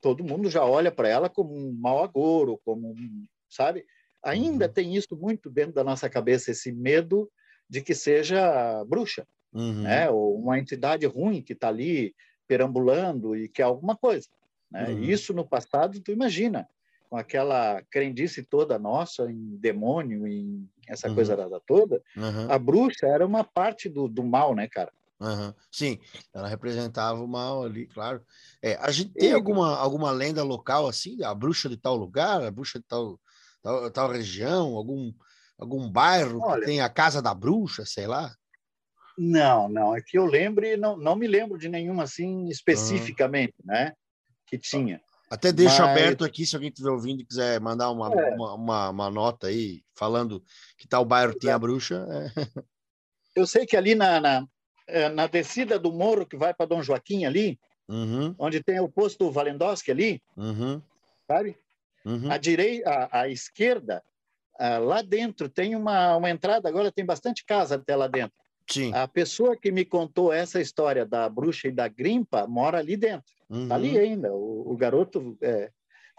todo mundo já olha para ela como um mau agouro, como um, sabe? Ainda uhum. tem isso muito dentro da nossa cabeça, esse medo de que seja bruxa, uhum. né? Ou uma entidade ruim que está ali perambulando e quer alguma coisa. Né? Uhum. Isso no passado, tu imagina, com aquela crendice toda nossa em demônio, em essa uhum. coisa toda, uhum. a bruxa era uma parte do, do mal, né, cara? Uhum. Sim, ela representava o mal ali, claro. É, a gente tem alguma, alguma lenda local assim, a bruxa de tal lugar, a bruxa de tal, tal, tal região, algum, algum bairro Olha, que tem a casa da bruxa, sei lá? Não, não, é que eu lembre, não, não me lembro de nenhuma assim especificamente, né, que tinha. Até deixo Mas... aberto aqui, se alguém estiver ouvindo e quiser mandar uma, é. uma, uma, uma, nota aí, falando que tal bairro tem a bruxa. É. Eu sei que ali na, na, é, na, descida do morro que vai para Dom Joaquim ali, uhum. onde tem o posto Valendowski ali, uhum. sabe? Uhum. À direita, à esquerda, ah, lá dentro tem uma, uma entrada, agora tem bastante casa até lá dentro. Sim. A pessoa que me contou essa história da bruxa e da grimpa mora ali dentro. Uhum. Tá ali ainda. O, o garoto é,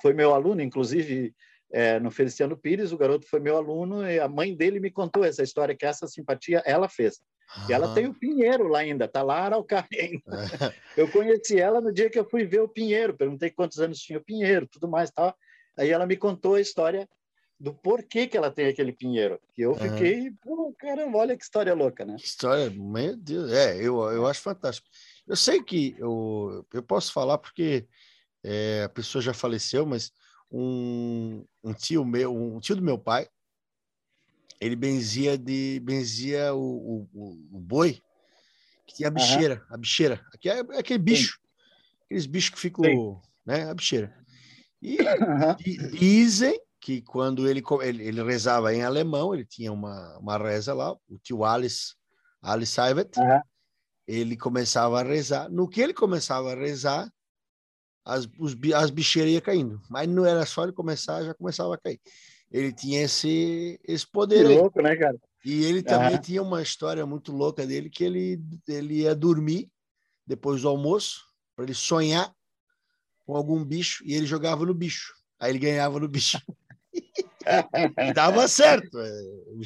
foi meu aluno, inclusive é, no Feliciano Pires, o garoto foi meu aluno e a mãe dele me contou essa história, que essa simpatia ela fez. Uhum. E ela tem o Pinheiro lá ainda, tá lá Araucária ainda. Eu conheci ela no dia que eu fui ver o Pinheiro, perguntei quantos anos tinha o Pinheiro, tudo mais tal. Aí ela me contou a história do porquê que ela tem aquele pinheiro. Que eu fiquei, uhum. pô, caramba, olha que história louca, né? Que história, meu Deus, é, eu, eu acho fantástico. Eu sei que eu, eu posso falar porque é, a pessoa já faleceu, mas um, um tio meu, um tio do meu pai, ele benzia de benzia o, o, o boi que tinha a bicheira, uhum. a bicheira, que é, é aquele bicho, Sim. aqueles bichos que ficam, Sim. né, a bicheira. E, uhum. e dizem que quando ele, ele, ele, rezava em alemão, ele tinha uma, uma reza lá, o tio Alice, Alice Saivet, uhum. ele começava a rezar. No que ele começava a rezar, as, os, as bicheiras iam caindo. Mas não era só ele começar, já começava a cair. Ele tinha esse, esse poder. Que louco, né, cara? E ele também uhum. tinha uma história muito louca dele, que ele, ele ia dormir depois do almoço, para ele sonhar com algum bicho, e ele jogava no bicho. Aí ele ganhava no bicho. e dava certo. É,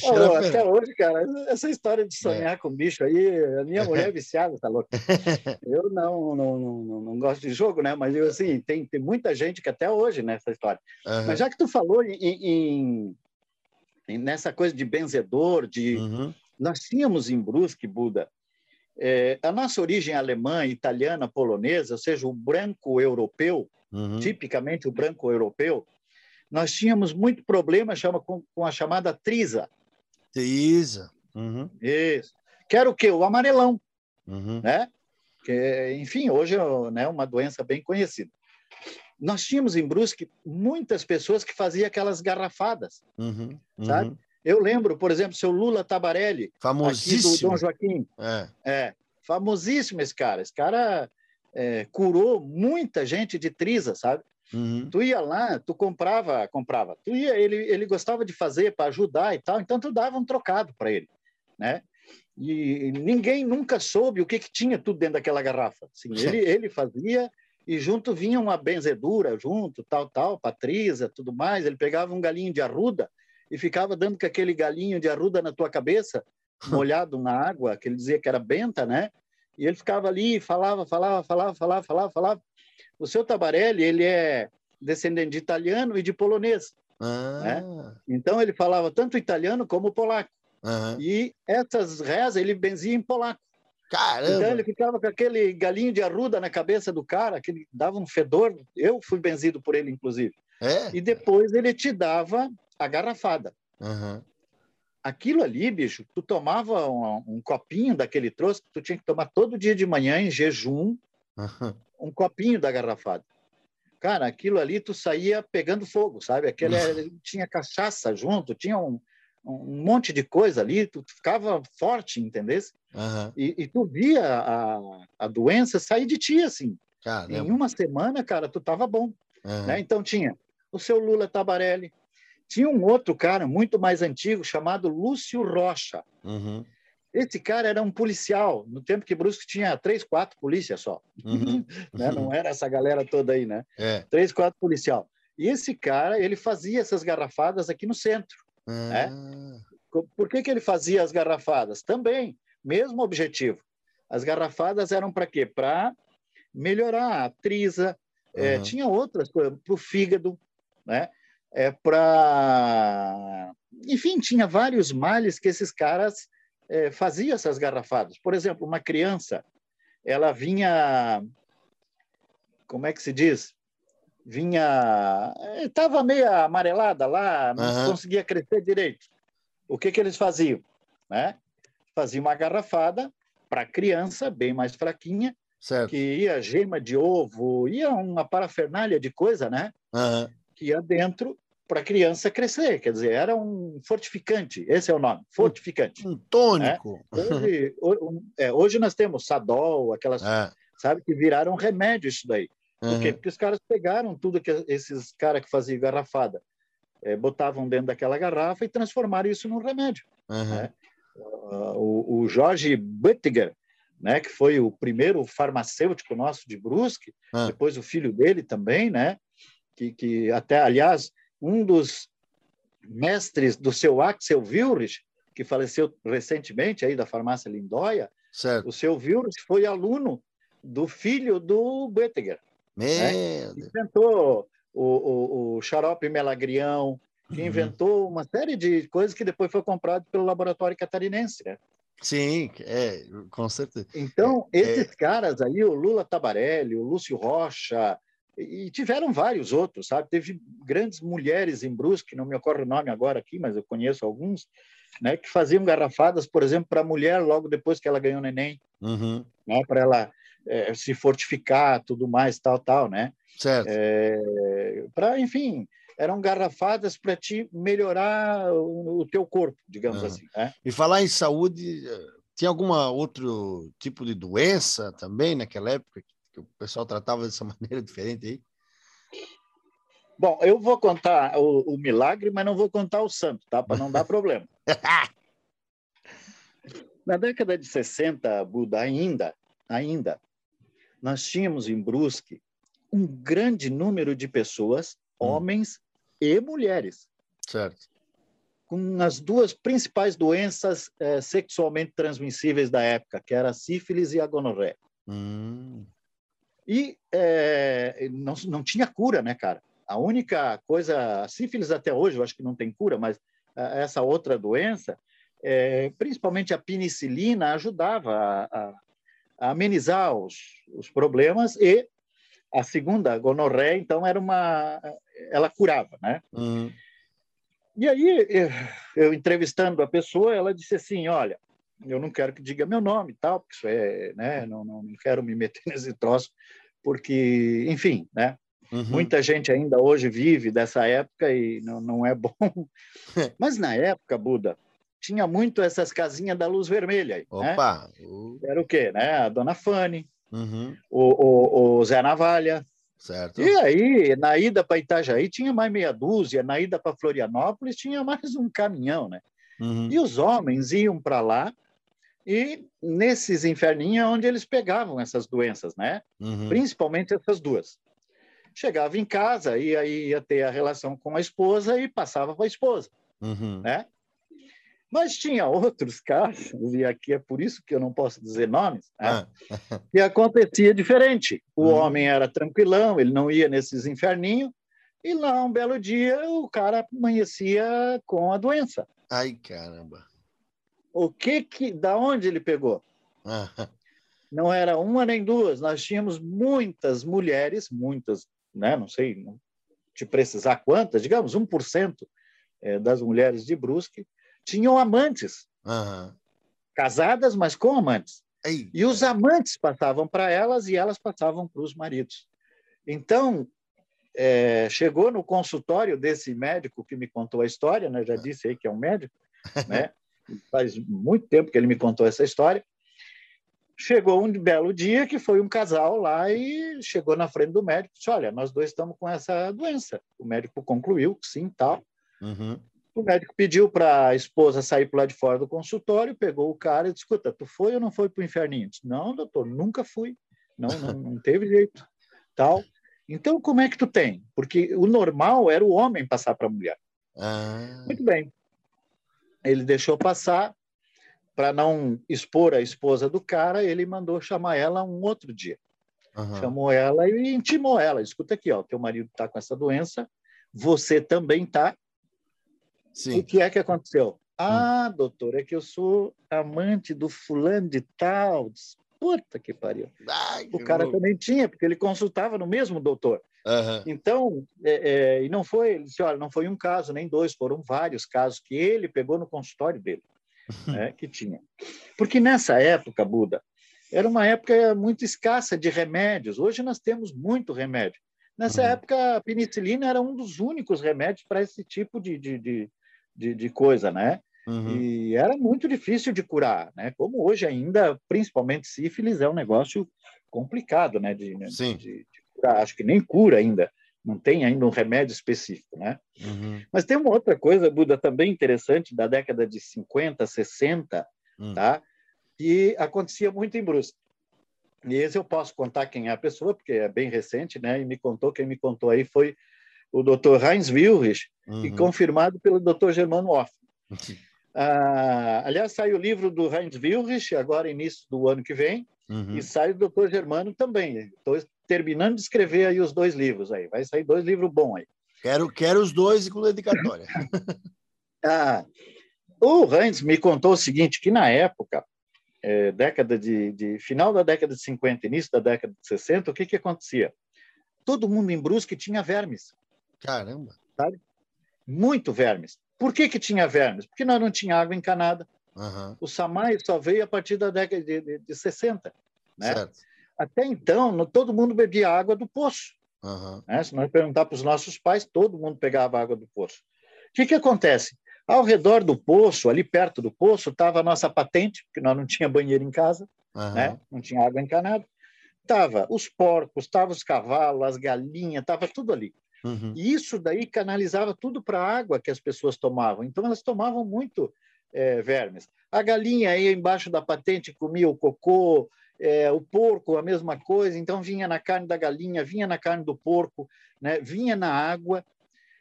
oh, até hoje, cara, essa história de sonhar é. com bicho aí, a minha mulher é viciada, tá louca. Eu não, não, não, não, gosto de jogo, né? Mas eu, assim, tem, tem muita gente que até hoje nessa história. Uhum. Mas já que tu falou em, em, em nessa coisa de benzedor, de. Uhum. Nós tínhamos em Brusque, Buda, é, a nossa origem alemã, italiana, polonesa, ou seja, o branco europeu, uhum. tipicamente o branco europeu, nós tínhamos muito problema chama, com, com a chamada trisa. Trisa. Uhum. Isso. Que era o quê? O amarelão. Uhum. Né? Que, enfim, hoje é né, uma doença bem conhecida. Nós tínhamos em Brusque muitas pessoas que faziam aquelas garrafadas, uhum. sabe? Uhum. Eu lembro, por exemplo, seu Lula Tabarelli, famosíssimo. do Dom Joaquim. É. é famosíssimo esse cara. Esse cara é, curou muita gente de trisa, sabe? Uhum. Tu ia lá, tu comprava, comprava. Tu ia, ele, ele gostava de fazer para ajudar e tal, então tu dava um trocado para ele, né? E ninguém nunca soube o que, que tinha tudo dentro daquela garrafa. Assim, ele, ele fazia e junto vinha uma benzedura, junto, tal, tal, patrisa, tudo mais. Ele pegava um galinho de arruda e ficava dando com aquele galinho de arruda na tua cabeça, molhado na água, que ele dizia que era benta, né? E ele ficava ali, falava, falava, falava, falava, falava, falava. O seu Tabarelli, ele é descendente de italiano e de polonês. Ah. Né? Então ele falava tanto italiano como polaco. Uhum. E essas rezas ele benzia em polaco. Caramba! Então ele ficava com aquele galinho de arruda na cabeça do cara, que dava um fedor. Eu fui benzido por ele, inclusive. É? E depois ele te dava a garrafada. Uhum. Aquilo ali, bicho, tu tomava um, um, copinho daquele troço que tu tinha que tomar todo dia de manhã em jejum, uhum. Um copinho da garrafada. Cara, aquilo ali tu saía pegando fogo, sabe? Aquele tinha cachaça junto, tinha um, um monte de coisa ali, tu ficava forte, entendesse? Uhum. E, e, tu via a, a doença sair de ti, assim. Caramba. Em uma semana, cara, tu tava bom. Uhum. Né? Então tinha o seu Lula Tabarelli, tinha um outro cara muito mais antigo chamado Lúcio Rocha. Uhum. Esse cara era um policial, no tempo que Brusque tinha três, quatro polícias só. Uhum. né? Não era essa galera toda aí, né? É. Três, quatro policial. E esse cara, ele fazia essas garrafadas aqui no centro. Né? Ah. Por que, que ele fazia as garrafadas? Também, mesmo objetivo. As garrafadas eram para quê? Para melhorar a trisa, uhum. é, tinha outras coisas, para o fígado, né? É para. Enfim, tinha vários males que esses caras é, faziam essas garrafadas. Por exemplo, uma criança, ela vinha. Como é que se diz? Vinha. Estava meio amarelada lá, não uhum. conseguia crescer direito. O que, que eles faziam? Né? Faziam uma garrafada para criança, bem mais fraquinha, certo. que ia gema de ovo, ia uma parafernália de coisa, né? Uhum. Que ia dentro para a criança crescer, quer dizer, era um fortificante, esse é o nome, fortificante. Um tônico. É? Hoje, é, hoje nós temos Sadol, aquelas, é. sabe, que viraram remédio isso daí. Por uhum. quê? Porque os caras pegaram tudo que esses caras que faziam garrafada, é, botavam dentro daquela garrafa e transformaram isso num remédio. Uhum. Né? O, o Jorge Buttiger, né, que foi o primeiro farmacêutico nosso de Brusque, uhum. depois o filho dele também, né, que, que até, aliás, um dos mestres do seu Axel Wilrich, que faleceu recentemente aí da farmácia Lindóia, certo. o seu Wilrich foi aluno do filho do Bettiger. Né? Inventou o, o, o xarope melagrião, que uhum. inventou uma série de coisas que depois foi comprado pelo laboratório catarinense. Né? Sim, é, com certeza. Então, é, esses é... caras aí, o Lula Tabarelli, o Lúcio Rocha, e tiveram vários outros, sabe? Teve grandes mulheres em Brusque, não me ocorre o nome agora aqui, mas eu conheço alguns, né? Que faziam garrafadas, por exemplo, para a mulher logo depois que ela ganhou neném, uhum. né? Para ela é, se fortificar, tudo mais, tal, tal, né? Certo. É, para, enfim, eram garrafadas para te melhorar o, o, teu corpo, digamos uhum. assim. Né? E falar em saúde, eh, tinha alguma outro tipo de doença também naquela época que o pessoal tratava dessa maneira diferente aí? Bom, eu vou contar o, o milagre, mas não vou contar o santo, tá? Para não dar problema. Na década de 60, Buda, ainda, ainda, nós tínhamos em Brusque um grande número de pessoas, hum. homens e mulheres. Certo. Com as duas principais doenças é, sexualmente transmissíveis da época, que era a sífilis e a gonorreia. Hum. E é, não, não tinha cura, né, cara? A única coisa, a sífilis até hoje, eu acho que não tem cura, mas essa outra doença, é, principalmente a penicilina, ajudava a, a, amenizar os, os problemas e a segunda, a gonorreia, então era uma, ela curava, né? Uhum. E aí eu, eu entrevistando a pessoa, ela disse assim, olha, eu não quero que diga meu nome e tal, porque isso é, né? Não, não, quero me meter nesse troço, porque, enfim, né? Uhum. Muita gente ainda hoje vive dessa época e não, não é bom. Mas na época, Buda, tinha muito essas casinhas da luz vermelha. Né? Opa! Né? Era o quê? Né? A Dona Fanny, uhum. o, o, o Zé Navalha. Certo. E aí, na ida para Itajaí, tinha mais meia dúzia, na ida para Florianópolis, tinha mais um caminhão, né? Uhum. E os homens iam para lá e nesses inferninhos é onde eles pegavam essas doenças, né? Uhum. Principalmente essas duas. Chegava em casa e aí ia ter a relação com a esposa e passava para a esposa, uhum. né? Mas tinha outros casos, e aqui é por isso que eu não posso dizer nomes, né? ah. que acontecia diferente. O uhum. homem era tranquilão, ele não ia nesses inferninhos, e lá um belo dia o cara amanhecia com a doença. Ai, caramba! O que que, da onde ele pegou? Não era uma nem duas, nós tínhamos muitas mulheres, muitas, né? Não sei te precisar quantas, digamos 1% é, das mulheres de Brusque tinham amantes, casadas, mas com amantes. Ei. E os amantes passavam para elas e elas passavam para os maridos. Então, é, chegou no consultório desse médico que me contou a história, né? já disse aí que é um médico, né? faz muito tempo que ele me contou essa história. Chegou um belo dia que foi um casal lá e chegou na frente do médico e disse: Olha, nós dois estamos com essa doença. O médico concluiu que sim, tal. Uhum. O médico pediu para a esposa sair para lá de fora do consultório, pegou o cara e disse: Escuta, tu foi ou não foi para o inferninho? Disse, não, doutor, nunca fui. Não, não, não teve jeito. Tal. Então, como é que tu tem? Porque o normal era o homem passar para a mulher. Ah. Muito bem. Ele deixou passar para não expor a esposa do cara, ele mandou chamar ela um outro dia. Uhum. Chamou ela e intimou ela. Escuta aqui, ó, teu marido está com essa doença, você também está, Sim. O que é que aconteceu? Ah, hum. doutor, é que eu sou amante do fulano de tal. Puta que pariu. Ai, o cara também tinha, porque ele consultava no mesmo doutor. Uhum. Então, é, é, e não foi, ele disse, olha, não foi um caso, nem dois, foram vários casos que ele pegou no consultório dele, né, que tinha. Porque nessa época, Buda, era uma época muito escassa de remédios. Hoje nós temos muito remédio. Nessa uhum. época, a penicilina era um dos únicos remédios para esse tipo de, de, de, de, de coisa, né? Uhum. E era muito difícil de curar, né? Como hoje ainda, principalmente sífilis, é um negócio complicado, né? De? Sim. De curar. Acho que nem cura ainda. Não tem ainda um remédio específico, né? Uhum. Mas tem uma outra coisa, Buda, também interessante, da década de 50, 60, uhum. tá? Que acontecia muito em Brusque. E esse eu posso contar quem é a pessoa, porque é bem recente, né? E me contou, quem me contou aí foi o Dr. Heinz Wilrich, uhum. e confirmado pelo Dr. Germano Off. Ah, aliás, sai o livro do Heinz Wilrich, agora início do ano que vem, uhum. e sai o Dr. Germano também. Estou terminando de escrever aí os dois livros aí. Vai sair dois livros bons aí. Quero, quero os dois e com dedicatória. ah, o Heinz me contou o seguinte, que na época, é, década de, de, final da década de 50, início da década de 60, o que que acontecia? Todo mundo em Brusque tinha vermes. Caramba! Sabe? Muito vermes. Por que, que tinha vermes? Porque nós não tinha água encanada. Uhum. O Samai só veio a partir da década de, de, de 60. Né? Certo. Até então, todo mundo bebia água do poço. Uhum. Né? Se nós perguntar para os nossos pais, todo mundo pegava água do poço. O que, que acontece? Ao redor do poço, ali perto do poço, estava a nossa patente, porque nós não tinha banheiro em casa, uhum. né? não tinha água encanada. Tava os porcos, tava os cavalos, as galinhas, tava tudo ali. Uhum. E isso daí canalizava tudo para a água que as pessoas tomavam. Então, elas tomavam muito é, vermes. A galinha ia embaixo da patente, comia o cocô, é, o porco, a mesma coisa. Então, vinha na carne da galinha, vinha na carne do porco, né? vinha na água.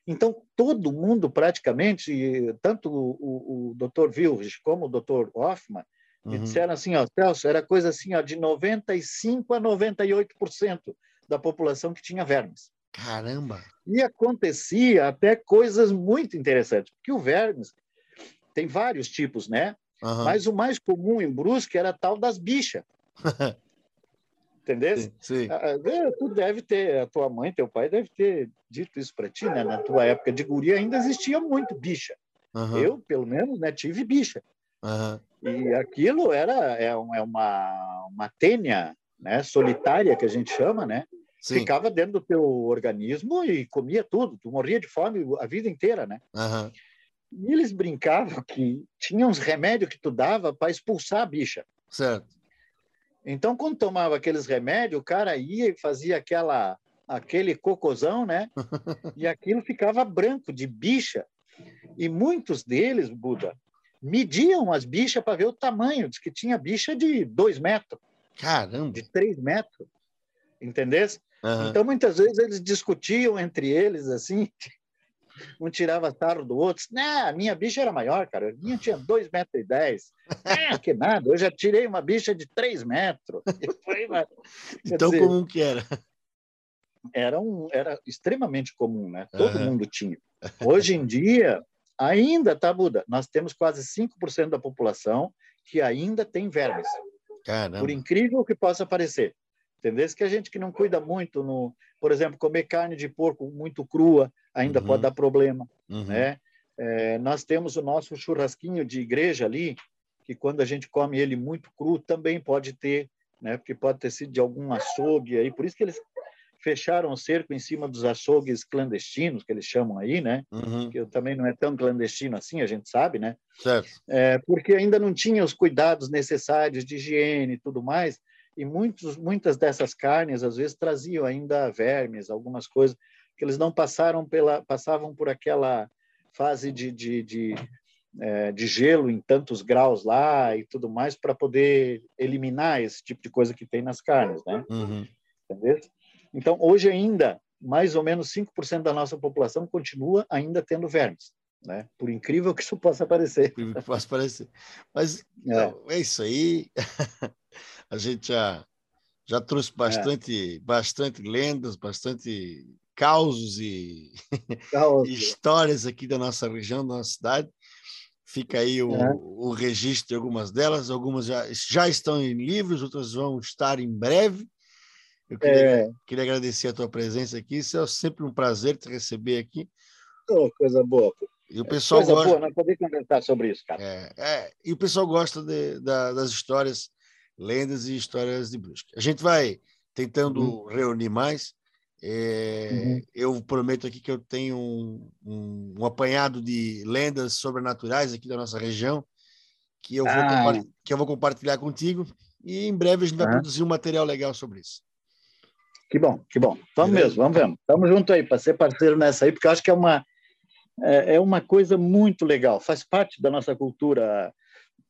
Então, todo mundo praticamente, tanto o, o, o Dr. Wilrich como o Dr. Hoffman, uhum. disseram assim, ó, Celso, era coisa assim, ó, de 95% a 98% da população que tinha vermes. Caramba! E acontecia até coisas muito interessantes, porque o vermes tem vários tipos, né? Uhum. Mas o mais comum em Brusque era tal das bichas. Entendeu? Sim, sim. Ah, ah, tu deve ter, a tua mãe, teu pai deve ter dito isso para ti, né? Na tua época de guria ainda existia muito bicha. Uhum. Eu, pelo menos, né, tive bicha. Uhum. E aquilo era é, é uma, uma tênia né, solitária, que a gente chama, né? Sim. Ficava dentro do teu organismo e comia tudo. Tu morria de fome a vida inteira, né? Uhum. E eles brincavam que tinha uns remédios que tu dava para expulsar a bicha. Certo. Então, quando tomava aqueles remédios, o cara ia e fazia aquela, aquele cocôzão, né? e aquilo ficava branco, de bicha. E muitos deles, Buda, mediam as bichas para ver o tamanho. Diz que tinha bicha de dois metros. Caramba! De três metros. Entendeu? Uhum. Então, muitas vezes, eles discutiam entre eles, assim, um tirava sarro do outro. Não, a minha bicha era maior, cara. A minha tinha 2,10 metros. E dez. Ah, que nada, eu já tirei uma bicha de 3 metros. Foi, então, dizer, comum que era? Era, um, era extremamente comum, né? Todo uhum. mundo tinha. Hoje em dia, ainda, tá, Buda? Nós temos quase 5% da população que ainda tem vermes. Caramba. Por incrível que possa parecer. Entendeu? Que a gente que não cuida muito, no, por exemplo, comer carne de porco muito crua ainda uhum. pode dar problema, uhum. né? É, nós temos o nosso churrasquinho de igreja ali, que quando a gente come ele muito cru também pode ter, né? Porque pode ter sido de algum açougue aí, por isso que eles fecharam o cerco em cima dos açougues clandestinos que eles chamam aí, né? Uhum. Que também não é tão clandestino assim, a gente sabe, né? Certo. É, porque ainda não tinha os cuidados necessários de higiene e tudo mais e muitos, muitas dessas carnes às vezes traziam ainda vermes, algumas coisas que eles não passaram pela, passavam por aquela fase de, de, de, é, de gelo em tantos graus lá e tudo mais para poder eliminar esse tipo de coisa que tem nas carnes, né? Uhum. Entendeu? Então hoje ainda mais ou menos 5% da nossa população continua ainda tendo vermes. Né? Por incrível que isso possa parecer. Por incrível que possa parecer. Mas é, não, é isso aí. a gente já, já trouxe é. bastante, é. bastante lendas, bastante causos e histórias aqui da nossa região, da nossa cidade. Fica aí o, é. o registro de algumas delas, algumas já, já estão em livros, outras vão estar em breve. Eu queria, é. queria agradecer a tua presença aqui, isso é sempre um prazer te receber aqui. Oh, coisa boa. E o pessoal coisa gosta... boa, nós podemos conversar sobre isso, cara. É, é, e o pessoal gosta de, da, das histórias lendas e histórias de Brusque. A gente vai tentando uhum. reunir mais. É, uhum. Eu prometo aqui que eu tenho um, um, um, apanhado de lendas sobrenaturais aqui da nossa região que eu, ah. vou, que eu vou compartilhar contigo e em breve a gente vai produzir um material legal sobre isso. Que bom, que bom. Vamos Beleza? mesmo, vamos ver. Estamos junto aí para ser parceiro nessa aí, porque eu acho que é uma, é, é uma coisa muito legal, faz parte da nossa cultura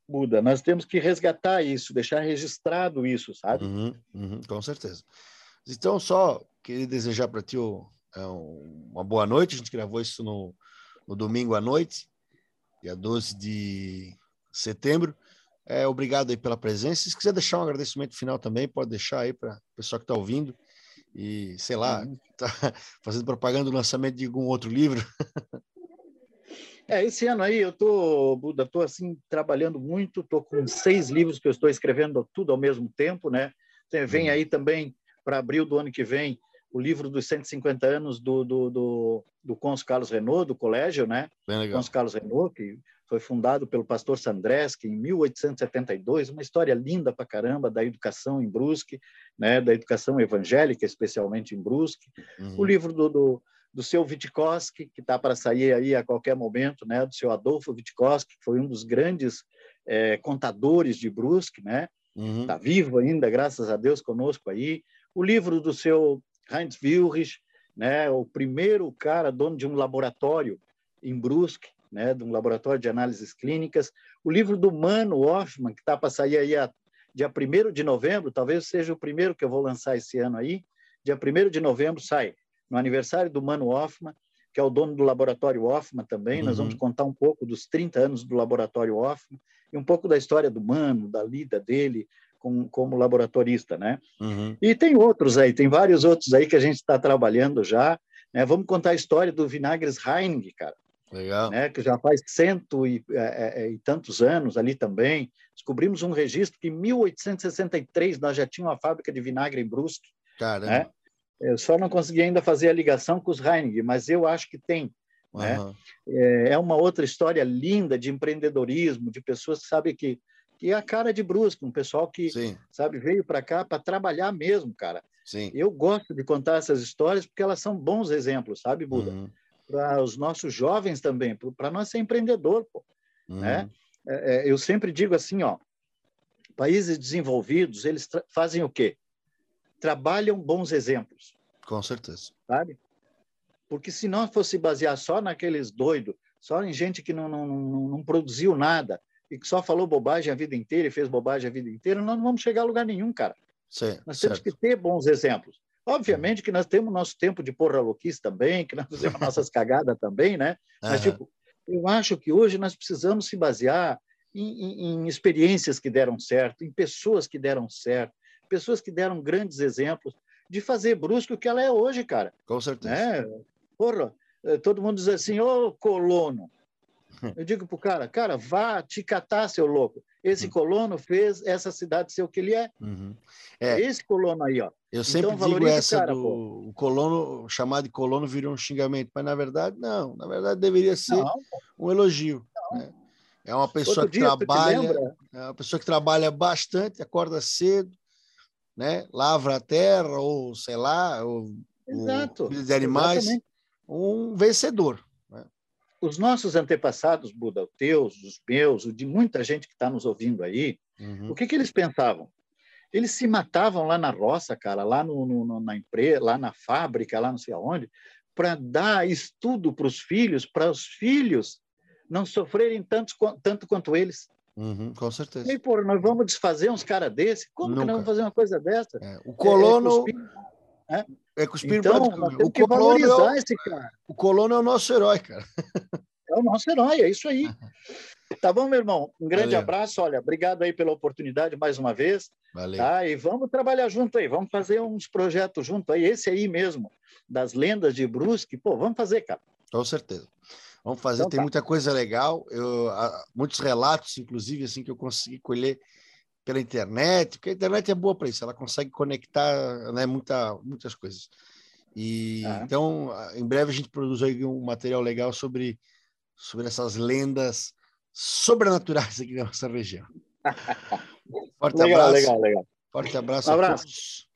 Buda. Nós temos que resgatar isso, deixar registrado isso, sabe? Uhum, uhum, com certeza. Então, só queria desejar para ti é, uma boa noite. A gente gravou isso no, no domingo à noite, dia 12 de setembro. É, obrigado aí pela presença. Se quiser deixar um agradecimento final também, pode deixar aí para o pessoal que está ouvindo. E, sei lá, uhum. tá fazendo propaganda do lançamento de algum outro livro. É, esse ano aí eu tô, Buda, tô assim trabalhando muito, tô com seis livros que eu estou escrevendo tudo ao mesmo tempo, né? Vem aí também para abril do ano que vem o livro dos 150 anos do do, do, do Cons Carlos Renault, do colégio, né? Cons Carlos Renault, que foi fundado pelo pastor Sandreski em 1872, uma história linda para caramba da educação em Brusque, né? Da educação evangélica, especialmente em Brusque. Uhum. O livro do, do do seu Witkowski, que está para sair aí a qualquer momento, né, do seu Adolfo Witkowski, que foi um dos grandes é, contadores de Brusque, né? Está uhum. Tá vivo ainda, graças a Deus, conosco aí. O livro do seu Heinz Wilrich, né, o primeiro cara dono de um laboratório em Brusque, né, de um laboratório de análises clínicas. O livro do Mano Hoffman, que está para sair aí a, dia 1 de novembro, talvez seja o primeiro que eu vou lançar esse ano aí. Dia 1 de novembro sai no aniversário do Mano Hoffman, que é o dono do Laboratório Hoffman também. Uhum. Nós vamos uhum. contar um pouco dos 30 anos do Laboratório Hoffman e um pouco da história do Mano, da lida dele com, como laboratorista, né? Uhum. E tem outros aí, tem vários outros aí que a gente está trabalhando já. Né? Vamos contar a história do Vinagres Heining, cara. Legal. Né, que já faz cento e, é, é, e, tantos anos ali também. Descobrimos um registro que em 1863 nós já tínhamos uma fábrica de vinagre em Brusque. Caramba. Né? Eu só não consegui ainda fazer a ligação com os Heineken, mas eu acho que tem. Uhum. Né? É, é uma outra história linda de empreendedorismo, de pessoas que sabem que, que é a cara de Brusque, um pessoal que Sim. sabe veio para cá para trabalhar mesmo, cara. Sim. Eu gosto de contar essas histórias porque elas são bons exemplos, sabe, Buda? Uhum para os nossos jovens também, para nós ser empreendedor, pô, uhum. né? É, é, eu sempre digo assim, ó, países desenvolvidos, eles fazem o quê? Trabalham bons exemplos. Com certeza. Sabe? Porque se nós fosse basear só naqueles doidos, só em gente que não, não, não, não produziu nada e que só falou bobagem a vida inteira e fez bobagem a vida inteira, nós não vamos chegar a lugar nenhum, cara. Sim, nós certo. temos que ter bons exemplos. Obviamente que nós temos nosso tempo de porra louquice também, que nós temos nossas cagadas também, né? Mas, uhum. tipo, eu acho que hoje nós precisamos se basear em, em, em, experiências que deram certo, em pessoas que deram certo, pessoas que deram grandes exemplos de fazer Brusque o que ela é hoje, cara. Com certeza. Né? Porra, eh, todo mundo diz assim, ô colono. Eu digo pro cara, cara, vá te catar, seu louco. Esse uhum. colono fez essa cidade ser o que ele é. Uhum. é. Esse colono aí, ó. Eu então, sempre então, digo essa cara, do o colono, chamado de colono virou um xingamento, mas na verdade não, na verdade deveria ser não, um elogio. Né? É uma pessoa Outro que dia, trabalha, é uma pessoa que trabalha bastante, acorda cedo, né? Lavra a terra ou sei lá, ou, Exato. ou de animais, Exatamente. um vencedor. Os nossos antepassados, Buda, os teus, os meus, o de muita gente que está nos ouvindo aí, uhum. o que, que eles pensavam? Eles se matavam lá na roça, cara, lá no, no na empresa, lá na fábrica, lá não sei aonde, para dar estudo para os filhos, para os filhos não sofrerem tanto, tanto quanto eles. Uhum, com certeza. E, pô, nós vamos desfazer uns caras desses? Como Nunca. que nós vamos fazer uma coisa dessa? É, o colono. É, é, é cuspir então, o colono, é o, esse cara. o colono é o nosso herói, cara. É o nosso herói, é isso aí. Tá bom, meu irmão? Um grande Valeu. abraço. Olha, obrigado aí pela oportunidade mais uma vez. Valeu. Tá? E vamos trabalhar junto aí, vamos fazer uns projetos junto aí. Esse aí mesmo, das lendas de Brusque. Pô, vamos fazer, cara. Com certeza. Vamos fazer, então, tem tá. muita coisa legal. Eu, muitos relatos, inclusive, assim, que eu consegui colher pela internet, porque a internet é boa para isso, ela consegue conectar né, muita, muitas coisas. E ah. então, em breve a gente produz aí um material legal sobre, sobre essas lendas sobrenaturais aqui da nossa região. Forte legal, abraço. Legal, legal. Forte abraço, um abraço. a todos.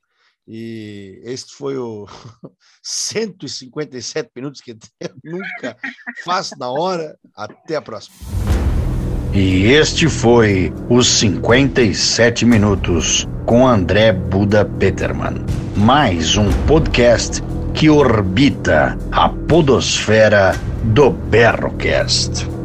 E este foi o 157 minutos que eu nunca faço na hora. Até a próxima. E este foi os 57 minutos com André Buda Peterman. Mais um podcast que orbita a podosfera do Berrocast.